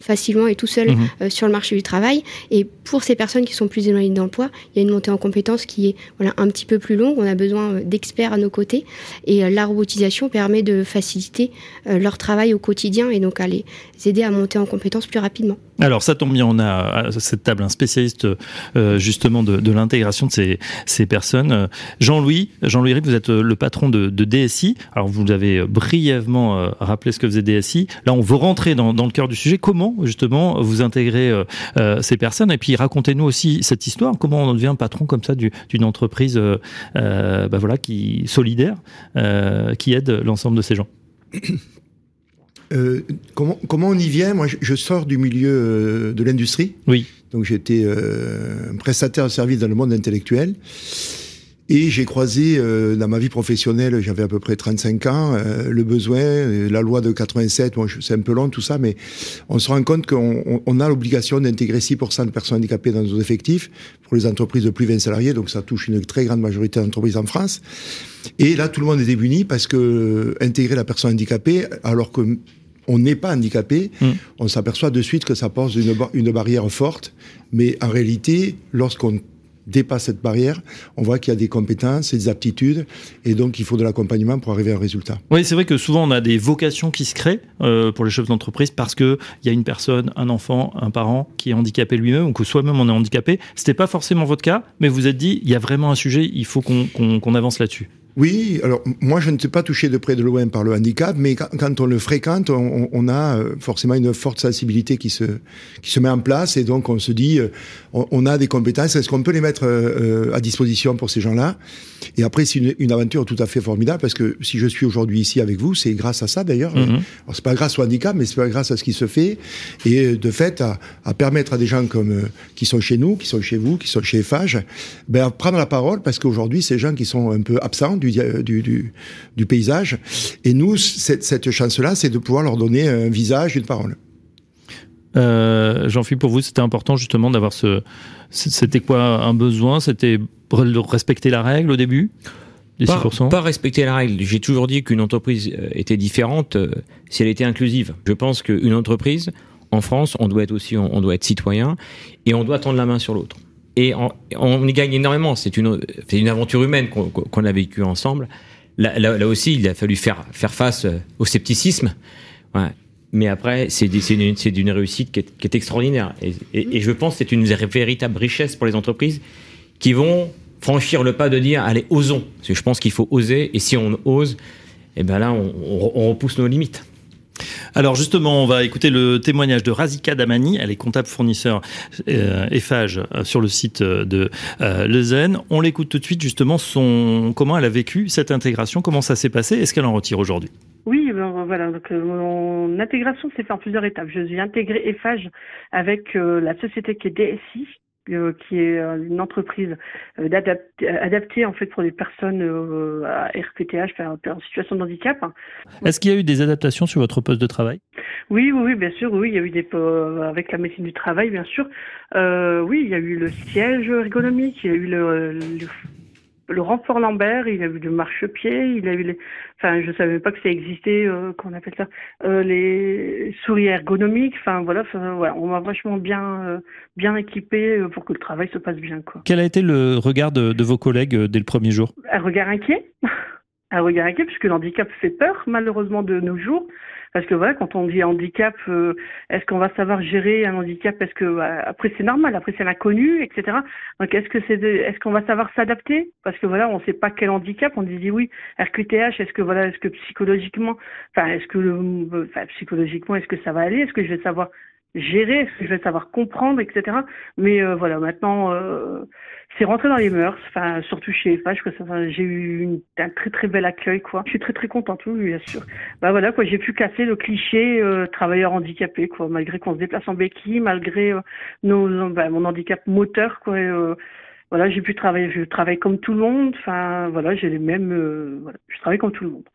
facilement et tout seul mhm. euh, sur le marché du travail. Et pour ces personnes qui sont plus éloignées d'emploi, il y a une montée en compétences qui est voilà, un petit peu plus longue. On a besoin euh, d'experts à nos côtés. Et euh, la robotisation permet de faciliter leur travail au quotidien et donc à les aider à monter en compétences plus rapidement. Alors ça tombe bien, on a à cette table un spécialiste justement de, l'intégration de ces, ces personnes. Jean-Louis, Jean-Louis Ripp, vous êtes le patron de, DSI. Alors vous avez brièvement rappelé ce que faisait DSI. Là, on veut rentrer dans, dans le cœur du sujet. Comment justement vous intégrez euh, euh, ces personnes et puis racontez-nous aussi cette histoire. Comment on devient patron comme ça d'une entreprise euh, bah voilà qui solidaire qui aide l'ensemble de ces gens? comment, comment, on y vient? Moi, je, sors du milieu de l'industrie. Oui. Donc, j'étais un prestataire de service dans le monde intellectuel. Et j'ai croisé euh, dans ma vie professionnelle, j'avais à peu près 35 ans, euh, le besoin, euh, la loi de 87, bon, c'est un peu long tout ça, mais on se rend compte qu'on on a l'obligation d'intégrer 6% de personnes handicapées dans nos effectifs pour les entreprises de plus de 20 salariés, donc ça touche une très grande majorité d'entreprises en France. Et là, tout le monde est débuni parce que intégrer la personne handicapée, alors que on n'est pas handicapé, Mm. on s'aperçoit de suite que ça pose une, bar- une barrière forte. Mais en réalité, lorsqu'on dépasse cette barrière, on voit qu'il y a des compétences et des aptitudes, et donc il faut de l'accompagnement pour arriver à un résultat. Oui, c'est vrai que souvent on a des vocations qui se créent euh, pour les chefs d'entreprise parce que il y a une personne, un enfant, un parent qui est handicapé lui-même ou que soi-même on est handicapé. C'était pas forcément votre cas, mais vous êtes dit il y a vraiment un sujet, il faut qu'on avance là-dessus. Oui, alors moi je ne suis pas touché de près de loin par le handicap, mais quand, on le fréquente, on, on a euh, forcément une forte sensibilité qui se, qui se met en place, et donc on se dit, euh, on, on a des compétences, est-ce qu'on peut les mettre euh, à disposition pour ces gens-là? Et après, c'est une, une aventure tout à fait formidable, parce que si je suis aujourd'hui ici avec vous, c'est grâce à ça d'ailleurs. Mhm. Alors c'est pas grâce au handicap, mais c'est grâce à ce qui se fait, et de fait à, à permettre à des gens comme qui sont chez nous, qui sont chez vous, qui sont chez FH, ben, à prendre la parole, parce qu'aujourd'hui, ces gens qui sont un peu absents du, dia- du, du, du paysage, et nous, cette, cette chance-là, c'est de pouvoir leur donner un visage, une parole. Euh, Jean-Philippe, pour vous, c'était important justement d'avoir ce. C'était quoi un besoin? C'était de respecter la règle au début? Des Pas, 6% pas respecter la règle. J'ai toujours dit qu'une entreprise euh, était différente euh, si elle était inclusive. Je pense qu'une entreprise, en France, on doit être aussi, on, on doit être citoyen et on doit tendre la main sur l'autre. Et on, y gagne énormément. C'est une, une aventure humaine qu'on qu'on a vécue ensemble. Là, aussi, il a fallu faire, faire face euh, au scepticisme. Mais après, c'est une, réussite qui est, extraordinaire. Et, je pense que c'est une véritable richesse pour les entreprises qui vont franchir le pas de dire allez osons parce que je pense qu'il faut oser et si on ose et ben là on repousse nos limites Alors justement, on va écouter le témoignage de Razika Damani. Elle est comptable fournisseur euh, EFAGE euh, sur le site euh, de euh, Lezen. On l'écoute tout de suite justement son comment elle a vécu cette intégration, comment ça s'est passé, et ce qu'elle en retire aujourd'hui? Oui, ben, voilà. Donc, euh, mon intégration s'est fait en plusieurs étapes. Je suis intégrée EFAGE avec euh, la société qui est DSI, euh, qui est euh, une entreprise euh, adaptée en fait pour les personnes à enfin, en situation de handicap. Est-ce qu'il y a eu des adaptations sur votre poste de travail? Oui, oui, oui, bien sûr, oui, il y a eu des avec la médecine du travail, bien sûr. Oui, il y a eu le siège ergonomique, il y a eu le, le, le renfort Lambert, il a eu le marchepied, il a eu les, enfin, je savais pas que ça existait, euh, qu'on appelle ça, euh, les souris ergonomiques. Enfin, voilà, enfin, ouais, on m'a vachement bien, euh, bien équipé euh, pour que le travail se passe bien, quoi. Quel a été le regard de, de vos collègues euh, dès le premier jour? Un regard inquiet. Un regard inquiet, puisque l'handicap fait peur, malheureusement, de nos jours. Parce que voilà, quand on dit handicap, euh, est-ce qu'on va savoir gérer un handicap? Est-ce que euh, après c'est normal, après c'est l'inconnu, etc. Donc est-ce que c'est, est-ce qu'on va savoir s'adapter? Parce que voilà, on ne sait pas quel handicap. On dit oui, RQTH. Est-ce que voilà, est-ce que psychologiquement, enfin, est-ce que le, psychologiquement, est-ce que ça va aller? Est-ce que je vais savoir gérer que je vais savoir comprendre, etc. Mais euh, voilà, maintenant. Euh, c'est rentré dans les mœurs, surtout chez FH, j'ai eu un très très bel accueil. Je suis très très contente, oui, bien sûr. Bah voilà j'ai pu casser le cliché euh, travailleur handicapé quoi, malgré qu'on se déplace en béquille, malgré bah, mon handicap moteur quoi. voilà, j'ai pu travailler, je travaille comme tout le monde. Enfin voilà, j'ai les mêmes, je travaille comme tout le monde.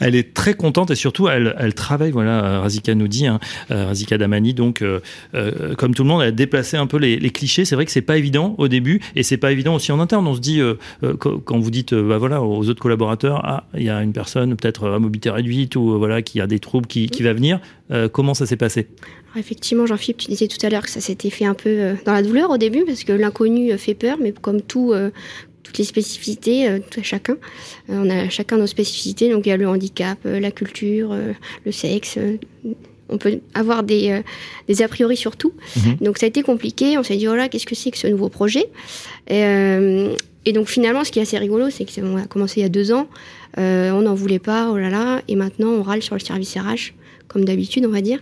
Elle est très contente et surtout elle, travaille, voilà, Razika nous dit, hein, euh, Razika Damani, donc euh, euh, comme tout le monde, elle a déplacé un peu les, clichés. C'est vrai que c'est pas évident au début et c'est pas évident aussi en interne. On se dit, quand vous dites bah voilà, aux autres collaborateurs, ah, il y a une personne peut-être à mobilité réduite ou voilà, qui a des troubles qui, va venir, comment ça s'est passé? Effectivement, Jean-Philippe, tu disais tout à l'heure que ça s'était fait un peu dans la douleur au début, parce que l'inconnu fait peur, mais comme tout, toutes les spécificités, euh, tout à chacun, euh, on a chacun nos spécificités. Donc il y a le handicap, euh, la culture, le sexe. on peut avoir des, des a priori sur tout. Mhm. Donc ça a été compliqué. On s'est dit, oh là, qu'est-ce que c'est que ce nouveau projet? Et, et donc finalement, ce qui est assez rigolo, c'est qu'on a commencé il y a deux ans. Euh, on n'en voulait pas, oh là là. Et maintenant, on râle sur le service RH, comme d'habitude, on va dire,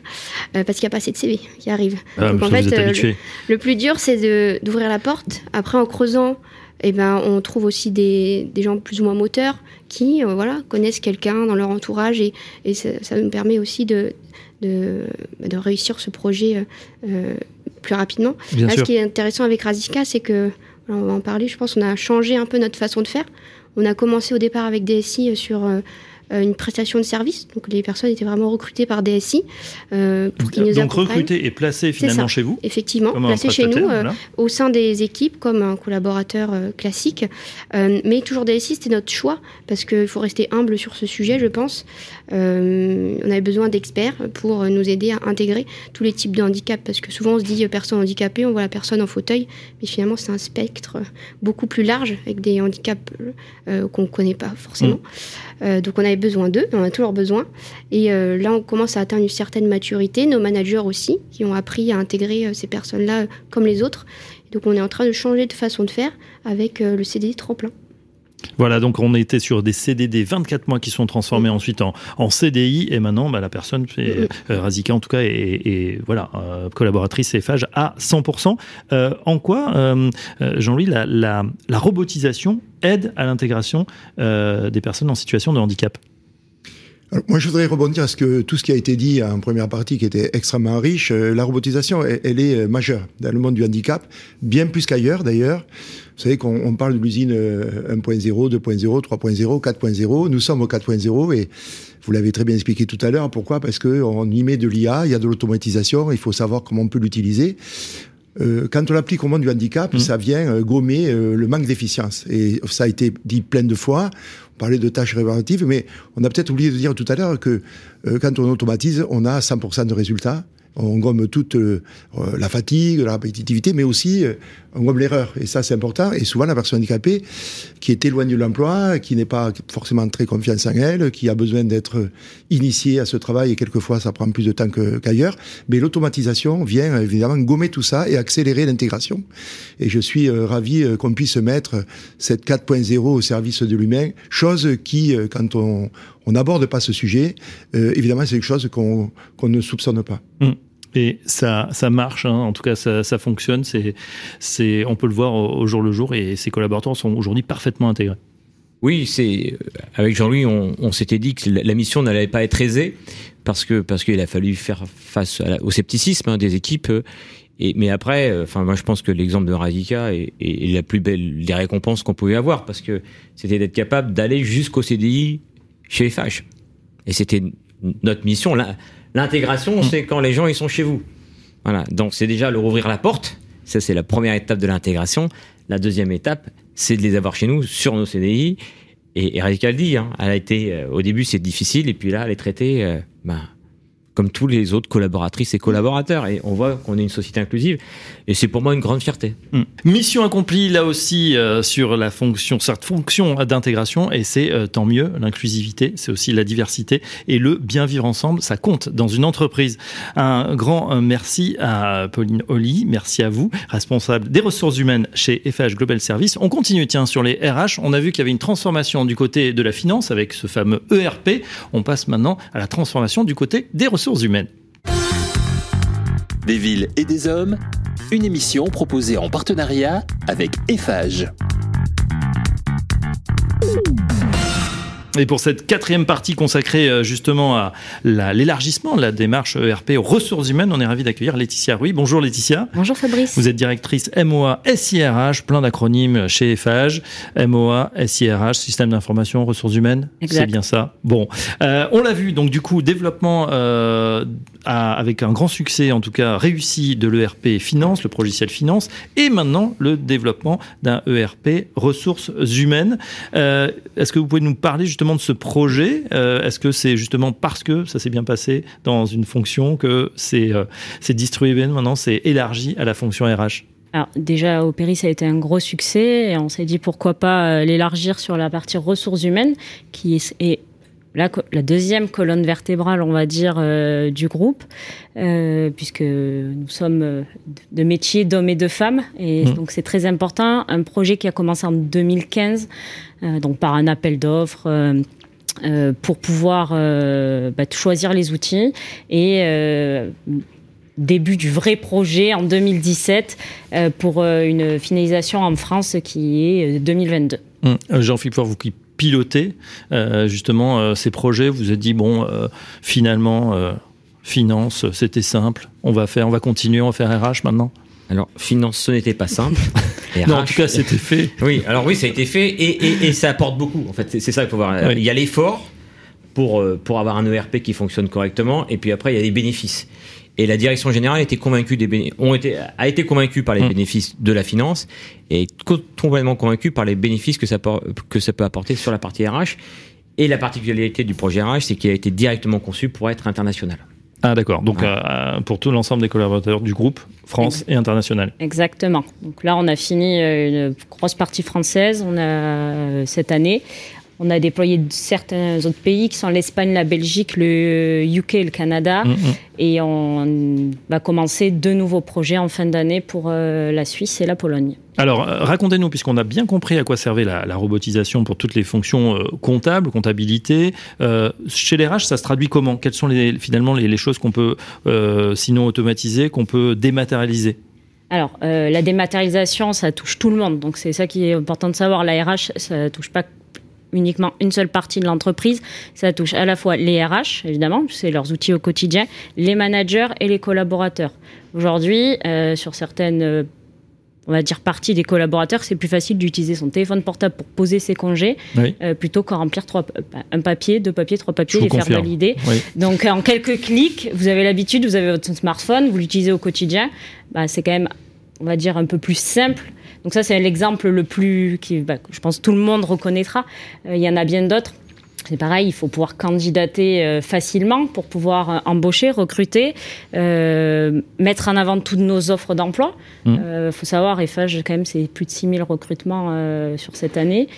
euh, parce qu'il n'y a pas assez de CV qui arrivent. Ah, Donc, en fait, euh, habitué. le plus dur, c'est d'ouvrir la porte. Après, en creusant, eh ben, on trouve aussi des, des gens plus ou moins moteurs qui euh, voilà, connaissent quelqu'un dans leur entourage et, et ça, ça nous permet aussi de, de, de réussir ce projet euh, euh, plus rapidement. Bien Là, sûr. ce qui est intéressant avec Razika, c'est que on va en parler, je pense, on a changé un peu notre façon de faire. On a commencé au départ avec DSI sur une prestation de service. Donc les personnes étaient vraiment recrutées par DSI euh, pour qu'ils nous Donc recrutées et placées finalement chez vous Effectivement, placées chez nous euh, au sein des équipes comme un collaborateur classique. mais toujours DSI, c'était notre choix parce qu'il faut rester humble sur ce sujet, je pense. On avait besoin d'experts pour nous aider à intégrer tous les types de handicap parce que souvent on se dit personne handicapée, on voit la personne en fauteuil, mais finalement c'est un spectre beaucoup plus large avec des handicaps qu'on ne connaît pas forcément. Mm. donc on avait besoin d'eux, on a toujours besoin. Et euh, là, on commence à atteindre une certaine maturité, nos managers aussi, qui ont appris à intégrer euh, ces personnes-là euh, comme les autres. donc on est en train de changer de façon de faire avec le CDD trop plein. Voilà, donc on était sur des CDD 24 mois qui sont transformés mm. ensuite en, en, CDI et maintenant bah, la personne, fait, mm. Razika en tout cas, est, voilà, collaboratrice EFAGE à 100%. en quoi, Jean-Louis, la, la, la, robotisation aide à l'intégration des personnes en situation de handicap? Moi, je voudrais rebondir à ce que tout ce qui a été dit en première partie, qui était extrêmement riche. Euh, la robotisation, elle, est euh, majeure dans le monde du handicap, bien plus qu'ailleurs d'ailleurs. Vous savez qu'on parle de l'usine 1.0, 2.0, 3.0, 4.0. Nous sommes au 4.0 et vous l'avez très bien expliqué tout à l'heure. Pourquoi? Parce qu'on y met de l'IA, il y a de l'automatisation, il faut savoir comment on peut l'utiliser. Euh, quand on l'applique au monde du handicap, mmh. ça vient gommer le manque d'efficience. Et ça a été dit plein de fois parler de tâches réparatives, mais on a peut-être oublié de dire tout à l'heure que euh, quand on automatise, on a 100% de résultats on gomme toute euh, la fatigue, la répétitivité, mais aussi euh, on gomme l'erreur. Et ça, c'est important. Et souvent, la personne handicapée qui est éloignée de l'emploi, qui n'est pas forcément très confiance en elle, qui a besoin d'être initiée à ce travail, et quelquefois, ça prend plus de temps qu'ailleurs. mais l'automatisation vient évidemment gommer tout ça et accélérer l'intégration. Et je suis euh, ravi qu'on puisse mettre cette 4.0 au service de l'humain, chose qui, quand on, on n'aborde pas ce sujet, évidemment, c'est quelque chose qu'on ne soupçonne pas. Mmh. Et ça, ça marche, hein. en tout cas ça, ça fonctionne, c'est, c'est, on peut le voir au, jour le jour et ses collaborateurs sont aujourd'hui parfaitement intégrés. Oui, c'est avec Jean-Louis, on, on s'était dit que la mission n'allait pas être aisée parce que parce qu'il a fallu faire face au scepticisme hein, des équipes. Et, mais après, euh, enfin moi je pense que l'exemple de Radika est, est, la plus belle des récompenses qu'on pouvait avoir parce que c'était d'être capable d'aller jusqu'au CDI chez FH. Et c'était notre mission L'intégration, mm. c'est quand les gens ils sont chez vous. Voilà. Donc c'est déjà leur ouvrir la porte. Ça c'est la première étape de l'intégration. La deuxième étape, c'est de les avoir chez nous sur nos CDI. Et, et Radical dit, hein, elle a été euh, au début c'est difficile et puis là elle est traitée euh, ben, comme tous les autres collaboratrices et collaborateurs. Et on voit qu'on est une société inclusive. Et c'est pour moi une grande fierté. Hmm. Mission accomplie là aussi euh, sur la fonction, cette fonction d'intégration. Et c'est euh, tant mieux. L'inclusivité, c'est aussi la diversité. Et le bien vivre ensemble, ça compte dans une entreprise. Un grand euh, merci à Pauline Holly. Merci à vous, responsable des ressources humaines chez FH Global Service. On continue, tiens, sur les RH. On a vu qu'il y avait une transformation du côté de la finance avec ce fameux ERP. On passe maintenant à la transformation du côté des ressources Des villes et des hommes, une émission proposée en partenariat avec EFAGE. Et pour cette quatrième partie consacrée euh, justement à l'élargissement de la démarche ERP aux ressources humaines, on est ravi d'accueillir Laetitia Ruy. Bonjour Laetitia. Bonjour Fabrice. Vous êtes directrice MOA SIRH, plein d'acronymes chez EFAGE. MOA SIRH, système d'information ressources humaines. C'est bien ça. Bon, euh, on l'a vu, donc du coup, développement euh, avec un grand succès, en tout cas réussi, de l'ERP Finance, le logiciel Finance, et maintenant le développement d'un ERP ressources humaines. Est-ce que vous pouvez nous parler justement de ce projet euh, Est-ce que c'est justement parce que ça s'est bien passé dans une fonction que c'est euh, distribué maintenant, c'est élargi à la fonction RH alors déjà, au Péri, ça a été un gros succès et on s'est dit pourquoi pas euh, l'élargir sur la partie ressources humaines, qui est, la, la, deuxième colonne vertébrale, on va dire, du groupe, puisque nous sommes de métiers d'hommes et de femmes, et mmh. donc c'est très important. Un projet qui a commencé en 2015 euh, donc par un appel d'offres. Euh, euh, pour pouvoir bah, choisir les outils et début du vrai projet en 2017 pour une finalisation en France qui est 2022. Hum, Jean-Philippe, vous qui pilotez justement ces projets, vous avez dit bon, finalement, finance, c'était simple, on va faire, on va continuer, on va faire RH maintenant. Alors, finance, ce n'était pas simple. non, en tout cas, c'était fait. Oui, alors oui, ça a été fait et, et, et ça apporte beaucoup. En fait, c'est ça qu'il faut voir. Oui. Il y a l'effort pour, euh, pour avoir un ERP qui fonctionne correctement et puis après, il y a les bénéfices. Et la direction générale était convaincue des béné- ont été, a été convaincue par les Mm. bénéfices de la finance et co- complètement convaincue par les bénéfices que ça, por- que ça peut apporter sur la partie RH. Et la particularité du projet RH, c'est qu'il a été directement conçu pour être international. Ah d'accord. Donc euh, pour tout l'ensemble des collaborateurs du groupe, France et international. Exactement. Donc là, on a fini euh, une grosse partie française. On a euh, cette année, on a déployé certains autres pays qui sont l'Espagne, la Belgique, le UK le Canada. Mm, mm. Et on va commencer deux nouveaux projets en fin d'année pour euh, la Suisse et la Pologne. Alors, euh, racontez-nous, puisqu'on a bien compris à quoi servait la, la robotisation pour toutes les fonctions euh, comptables, comptabilité. euh, chez les RH, ça se traduit comment? Quelles sont les, finalement les, les choses qu'on peut, sinon automatiser, qu'on peut dématérialiser? Alors, la dématérialisation, ça touche tout le monde. Donc, c'est ça qui est important de savoir. La RH, ça touche pas uniquement une seule partie de l'entreprise. Ça touche à la fois les RH, évidemment, c'est leurs outils au quotidien, les managers et les collaborateurs. Aujourd'hui, euh, sur certaines, euh, on va dire, parties des collaborateurs, c'est plus facile d'utiliser son téléphone portable pour poser ses congés Oui. euh, plutôt qu'en remplir trois, un papier, deux papiers, trois papiers, Je vous les faire confirme. valider. Oui. Donc en quelques clics, vous avez l'habitude, vous avez votre smartphone, vous l'utilisez au quotidien. Bah, c'est quand même, on va dire, un peu plus simple. Donc ça, c'est l'exemple le plus, qui, bah, que je pense, tout le monde reconnaîtra. Euh, Il y en a bien d'autres. C'est pareil, il faut pouvoir candidater euh, facilement pour pouvoir euh, embaucher, recruter, euh, mettre en avant toutes nos offres d'emploi. Il Mhm. faut savoir, EFAGE, quand même, c'est plus de 6000 recrutements euh, sur cette année.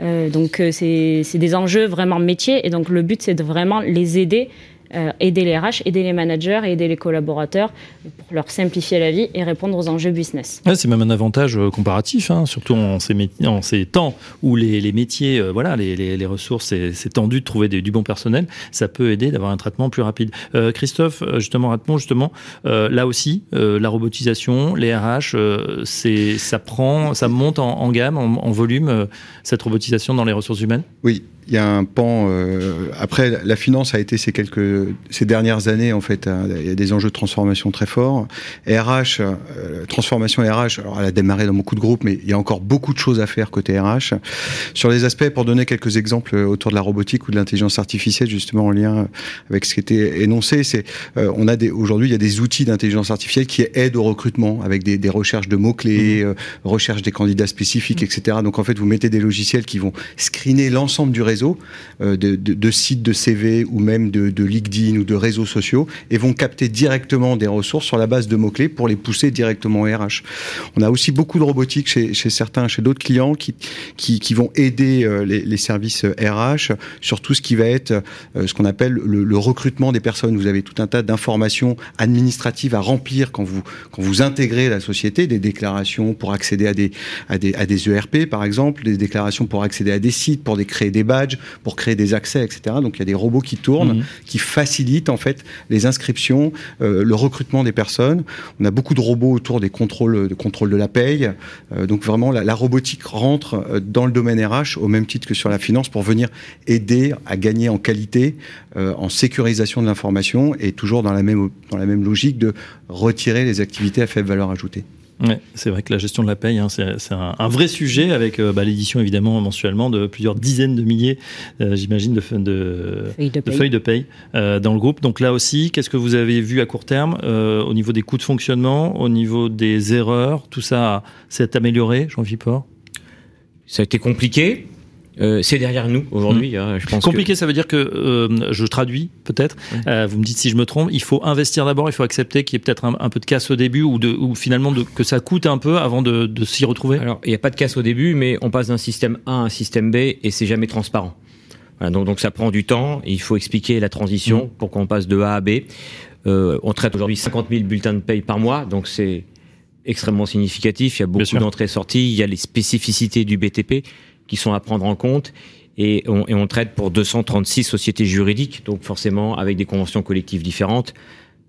Donc, c'est c'est des enjeux vraiment métiers. Et donc, le but, c'est de vraiment les aider, euh, aider les RH, aider les managers et aider les collaborateurs pour leur simplifier la vie et répondre aux enjeux business. Ouais, c'est même un avantage euh, comparatif, hein, surtout en ces, métiers- en ces temps où les, les métiers, euh, voilà, les, les- les ressources, c'est tendu de trouver des- du bon personnel. Ça peut aider d'avoir un traitement plus rapide. Euh, Christophe, justement, Ratmon, justement, euh, là aussi, euh, la robotisation, les RH, euh, c'est ça prend, ça monte en, en gamme, en, en volume, euh, cette robotisation dans les ressources humaines? Oui, il y a un pan. euh, après, la finance a été ces quelques, ces dernières années en fait, hein, il y a des enjeux de transformation très forts. RH, euh, transformation RH. Alors, elle a démarré dans beaucoup de groupes, mais il y a encore beaucoup de choses à faire côté RH. Sur les aspects, pour donner quelques exemples autour de la robotique ou de l'intelligence artificielle, justement en lien avec ce qui était énoncé, c'est euh, on a des aujourd'hui il y a des outils d'intelligence artificielle qui aident au recrutement avec des, des recherches de mots clés, euh, recherche des candidats spécifiques, etc. Donc en fait, vous mettez des logiciels qui vont screener l'ensemble du réseau euh, de, de- de sites de CV ou même de, de LinkedIn ou de réseaux sociaux et vont capter directement des ressources sur la base de mots clés pour les pousser directement au RH. On a aussi beaucoup de robotique chez, chez certains, chez d'autres clients qui, qui, qui vont aider euh, les, les services RH sur tout ce qui va être euh, ce qu'on appelle le, le recrutement des personnes. Vous avez tout un tas d'informations administratives à remplir quand vous, quand vous intégrez la société, des déclarations pour accéder à des, à des, à des ERP par exemple, des déclarations pour accéder à des sites, pour des, créer des badges, pour créer des accès, etc. Donc il y a des robots qui tournent, Mhm. qui facilitent en fait les inscriptions, euh, le recrutement des personnes. On a beaucoup de robots autour des contrôles de la paye. Euh, donc vraiment la, robotique rentre euh, dans le domaine RH au même titre que sur la finance pour venir aider à gagner en qualité, en sécurisation de l'information et toujours dans la même dans la même logique de retirer les activités à faible valeur ajoutée. Ouais, c'est vrai que la gestion de la paye, hein, c'est un, un vrai sujet avec euh, bah, l'édition évidemment mensuellement de plusieurs dizaines de milliers, euh, j'imagine, de, fe- de, Feuilles de de paye. feuilles de paye euh, dans le groupe. Donc là aussi, qu'est-ce que vous avez vu à court terme euh, au niveau des coûts de fonctionnement, au niveau des erreurs, tout ça s'est amélioré, Jean-Philippe Ça a été compliqué. Euh, c'est derrière nous aujourd'hui. hein, je pense que- Compliqué, ça veut dire que euh, je traduis peut-être. euh, vous me dites si je me trompe. Il faut investir d'abord. Il faut accepter qu'il y ait peut-être un, un peu de casse au début ou, de, ou finalement de, que ça coûte un peu avant de, de s'y retrouver. Alors, il n'y a pas de casse au début, mais on passe d'un système A à un système B et c'est jamais transparent. Voilà, donc, donc ça prend du temps. Il faut expliquer la transition Mm. pour qu'on passe de A à B. On traite aujourd'hui 50 000 bulletins de paye par mois, donc c'est extrêmement significatif. Il y a beaucoup d'entrées-sorties. Il y a les spécificités du BTP sont à prendre en compte. Et on, traite pour 236 sociétés juridiques, donc forcément avec des conventions collectives différentes.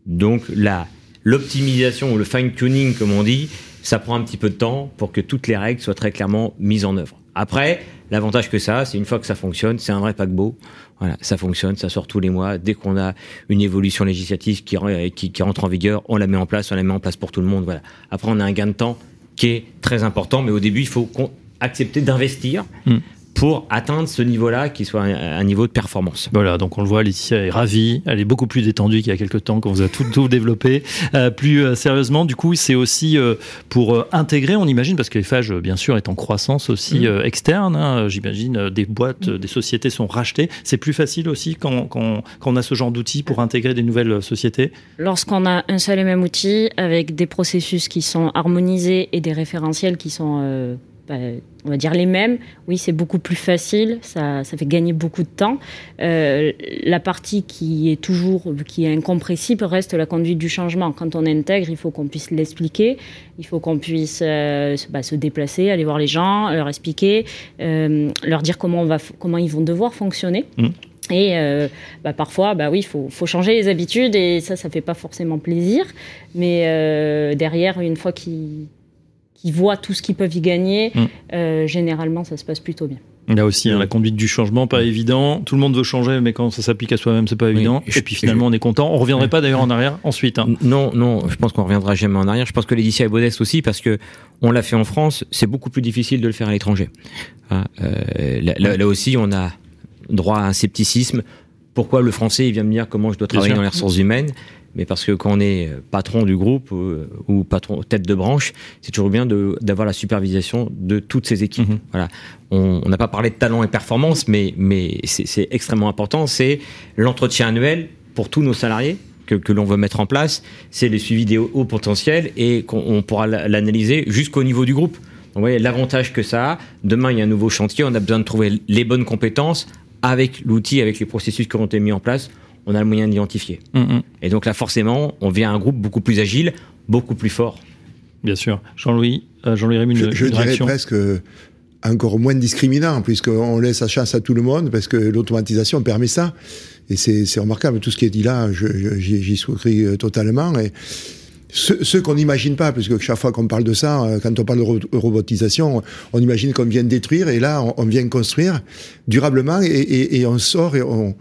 Donc la l'optimisation ou le fine-tuning, comme on dit, ça prend un petit peu de temps pour que toutes les règles soient très clairement mises en œuvre. Après, l'avantage que ça c'est une fois que ça fonctionne, c'est un vrai paquebot. Voilà, ça fonctionne, ça sort tous les mois. Dès qu'on a une évolution législative qui, qui, rentre en vigueur, on la met en place, on la met en place pour tout le monde. Voilà. Après, on a un gain de temps qui est très important, mais au début, il faut accepter d'investir. Mm pour atteindre ce niveau-là, qui soit un, niveau de performance. Voilà, donc on le voit, Laetitia est ravie, elle est beaucoup plus détendue qu'il y a quelques temps quand vous a tout, tout développé. Euh, plus euh, sérieusement, du coup, c'est aussi euh, pour intégrer, on imagine, parce que les bien sûr, est en croissance aussi mm. externe, hein, j'imagine, des boîtes, des sociétés sont rachetées. C'est plus facile aussi quand, quand, quand on a ce genre d'outils pour intégrer des nouvelles sociétés? Lorsqu'on a un seul et même outil, avec des processus qui sont harmonisés et des référentiels qui sont bah, on va dire les mêmes, oui, c'est beaucoup plus facile, ça, ça, fait gagner beaucoup de temps. Euh, la partie qui est toujours, qui est incompressible reste la conduite du changement. Quand on intègre, il faut qu'on puisse l'expliquer, il faut qu'on puisse euh, bah, se déplacer, aller voir les gens, leur expliquer, euh, leur dire comment, on va, comment ils vont devoir fonctionner. Mmh. Et bah, parfois, bah oui, il faut, faut, changer les habitudes et ça, ça fait pas forcément plaisir. Mais derrière, une fois qu'ils qui voient tout ce qu'ils peuvent y gagner, mm. euh, généralement, ça se passe plutôt bien. Là aussi, hein, la conduite du changement, pas évident. Tout le monde veut changer, mais quand ça s'applique à soi-même, c'est pas évident. et puis finalement, on est content. On reviendrait pas d'ailleurs en arrière ensuite. Hein. Non, non, je pense qu'on reviendra jamais en arrière. Je pense que l'édition est modeste aussi parce que on l'a fait en France. C'est beaucoup plus difficile de le faire à l'étranger. Hein, euh, là, aussi, on a droit à un scepticisme. Pourquoi le français, il vient me dire comment je dois travailler dans les ressources humaines? Mais parce que quand on est patron du groupe euh, ou patron tête de branche, c'est toujours bien d'avoir la supervision de toutes ces équipes. Mhm. Voilà. On n'a pas parlé de talent et performance, mais, mais c'est extrêmement important. C'est l'entretien annuel pour tous nos salariés que, que l'on veut mettre en place. C'est le suivi des hauts potentiels et qu'on pourra l'analyser jusqu'au niveau du groupe. Vous voyez l'avantage que ça a. Demain, il y a un nouveau chantier. On a besoin de trouver les bonnes compétences avec l'outil, avec les processus qui ont été mis en place on a le moyen d'identifier. Mm, mm. Et donc là, forcément, on vient à un groupe beaucoup plus agile, beaucoup plus fort. Bien sûr. Jean-Louis, euh, Jean-Louis Rémy, je, je dirais presque encore moins discriminant, puisqu'on laisse la chance à tout le monde, parce que l'automatisation permet ça. Et c'est remarquable, tout ce qui est dit là, j'y souscris euh, totalement. Et ce, qu'on n'imagine pas, puisque chaque fois qu'on parle de ça, euh, quand on parle de robotisation, on imagine qu'on vient détruire, et là, on, vient construire durablement, et, et on sort, et on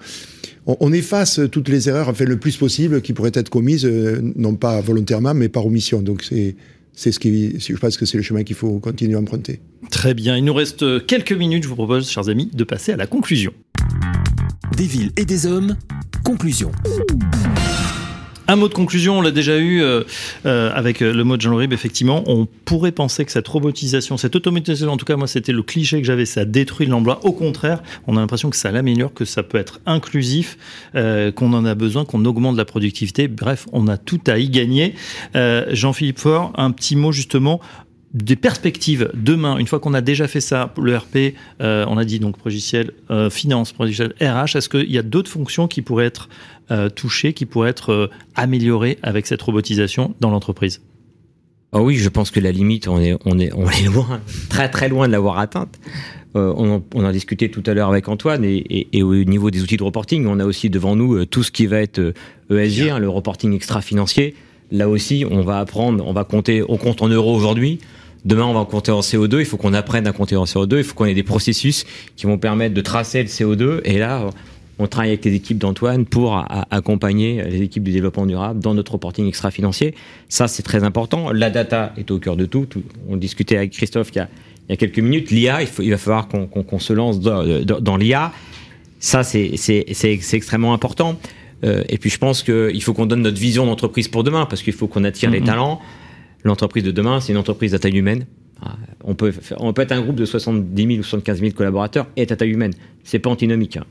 on, efface toutes les erreurs, enfin le plus possible, qui pourraient être commises, euh, non pas volontairement, mais par omission. Donc c'est c'est ce qui, je pense que c'est le chemin qu'il faut continuer à emprunter. Très bien. Il nous reste quelques minutes. Je vous propose, chers amis, de passer à la conclusion. Des villes et des hommes. Conclusion. Un mot de conclusion, on l'a déjà eu euh, euh, avec euh, le mot de Jean Rib, effectivement. On pourrait penser que cette robotisation, cette automatisation, en tout cas, moi, c'était le cliché que j'avais, ça détruit l'emploi. Au contraire, on a l'impression que ça l'améliore, que ça peut être inclusif, qu'on en a besoin, qu'on augmente la productivité. Bref, on a tout à y gagner. Jean-Philippe Faure, un petit mot justement des perspectives demain, une fois qu'on a déjà fait ça, le RP, on a dit donc logiciel finance, logiciel RH, est-ce qu'il y a d'autres fonctions qui pourraient être euh, toucher, qui pourrait être euh, amélioré avec cette robotisation dans l'entreprise? Oh oui, je pense que la limite, on est, on est, on est loin, très très loin de l'avoir atteinte. Euh, on, en, on, a discuté tout à l'heure avec Antoine et, et, au niveau des outils de reporting, on a aussi devant nous tout ce qui va être ESG, hein, le reporting extra-financier. Là aussi, on va apprendre, on va compter, on compte en euros aujourd'hui. Demain, on va compter en CO2. Il faut qu'on apprenne à compter en CO2. Il faut qu'on ait des processus qui vont permettre de tracer le CO2. Et là, on travaille avec les équipes d'Antoine pour accompagner les équipes du développement durable dans notre reporting extra-financier. Ça, c'est très important. La data est au cœur de tout. On discutait avec Christophe il y a, quelques minutes. L'IA, il, va falloir qu'on se lance dans, l'IA. Ça, c'est extrêmement important. Euh, et puis, je pense qu'il faut qu'on donne notre vision d'entreprise pour demain, parce qu'il faut qu'on attire les mm-hmm. talents. L'entreprise de demain, c'est une entreprise à taille humaine. Ah, on peut, on peut être un groupe de 70 000 ou 75 000 collaborateurs et être à taille humaine. C'est pas antinomique. Hein.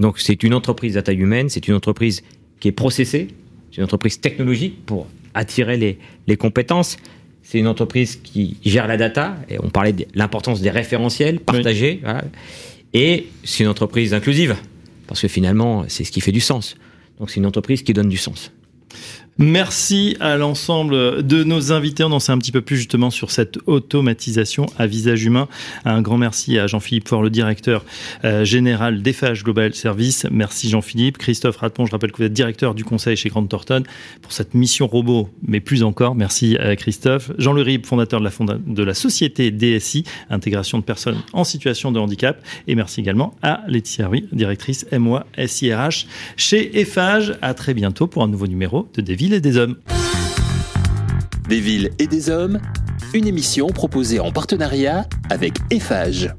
Donc c'est une entreprise à taille humaine, c'est une entreprise qui est processée, c'est une entreprise technologique pour attirer les, les compétences. C'est une entreprise qui gère la data, et on parlait de l'importance des référentiels partagés. Et c'est une entreprise inclusive, parce que finalement, c'est ce qui fait du sens. Donc c'est une entreprise qui donne du sens. Merci à l'ensemble de nos invités. On en sait un petit peu plus justement sur cette automatisation à visage humain. Un grand merci à Jean-Philippe Faure, le directeur euh, général d'EFAGE Global Service. Merci Jean-Philippe. Christophe Ratpon, je rappelle que vous êtes directeur du conseil chez Grande Thornton pour cette mission robot, mais plus encore. Merci à Christophe. Jean Le Rib, fondateur de la, de la société DSI, intégration de personnes en situation de handicap. Et merci également à Laetitia Rui, directrice MOA SIRH chez EFAGE. À très bientôt pour un nouveau numéro de Des villes et des hommes. Des villes et des hommes, une émission proposée en partenariat avec EFAGE.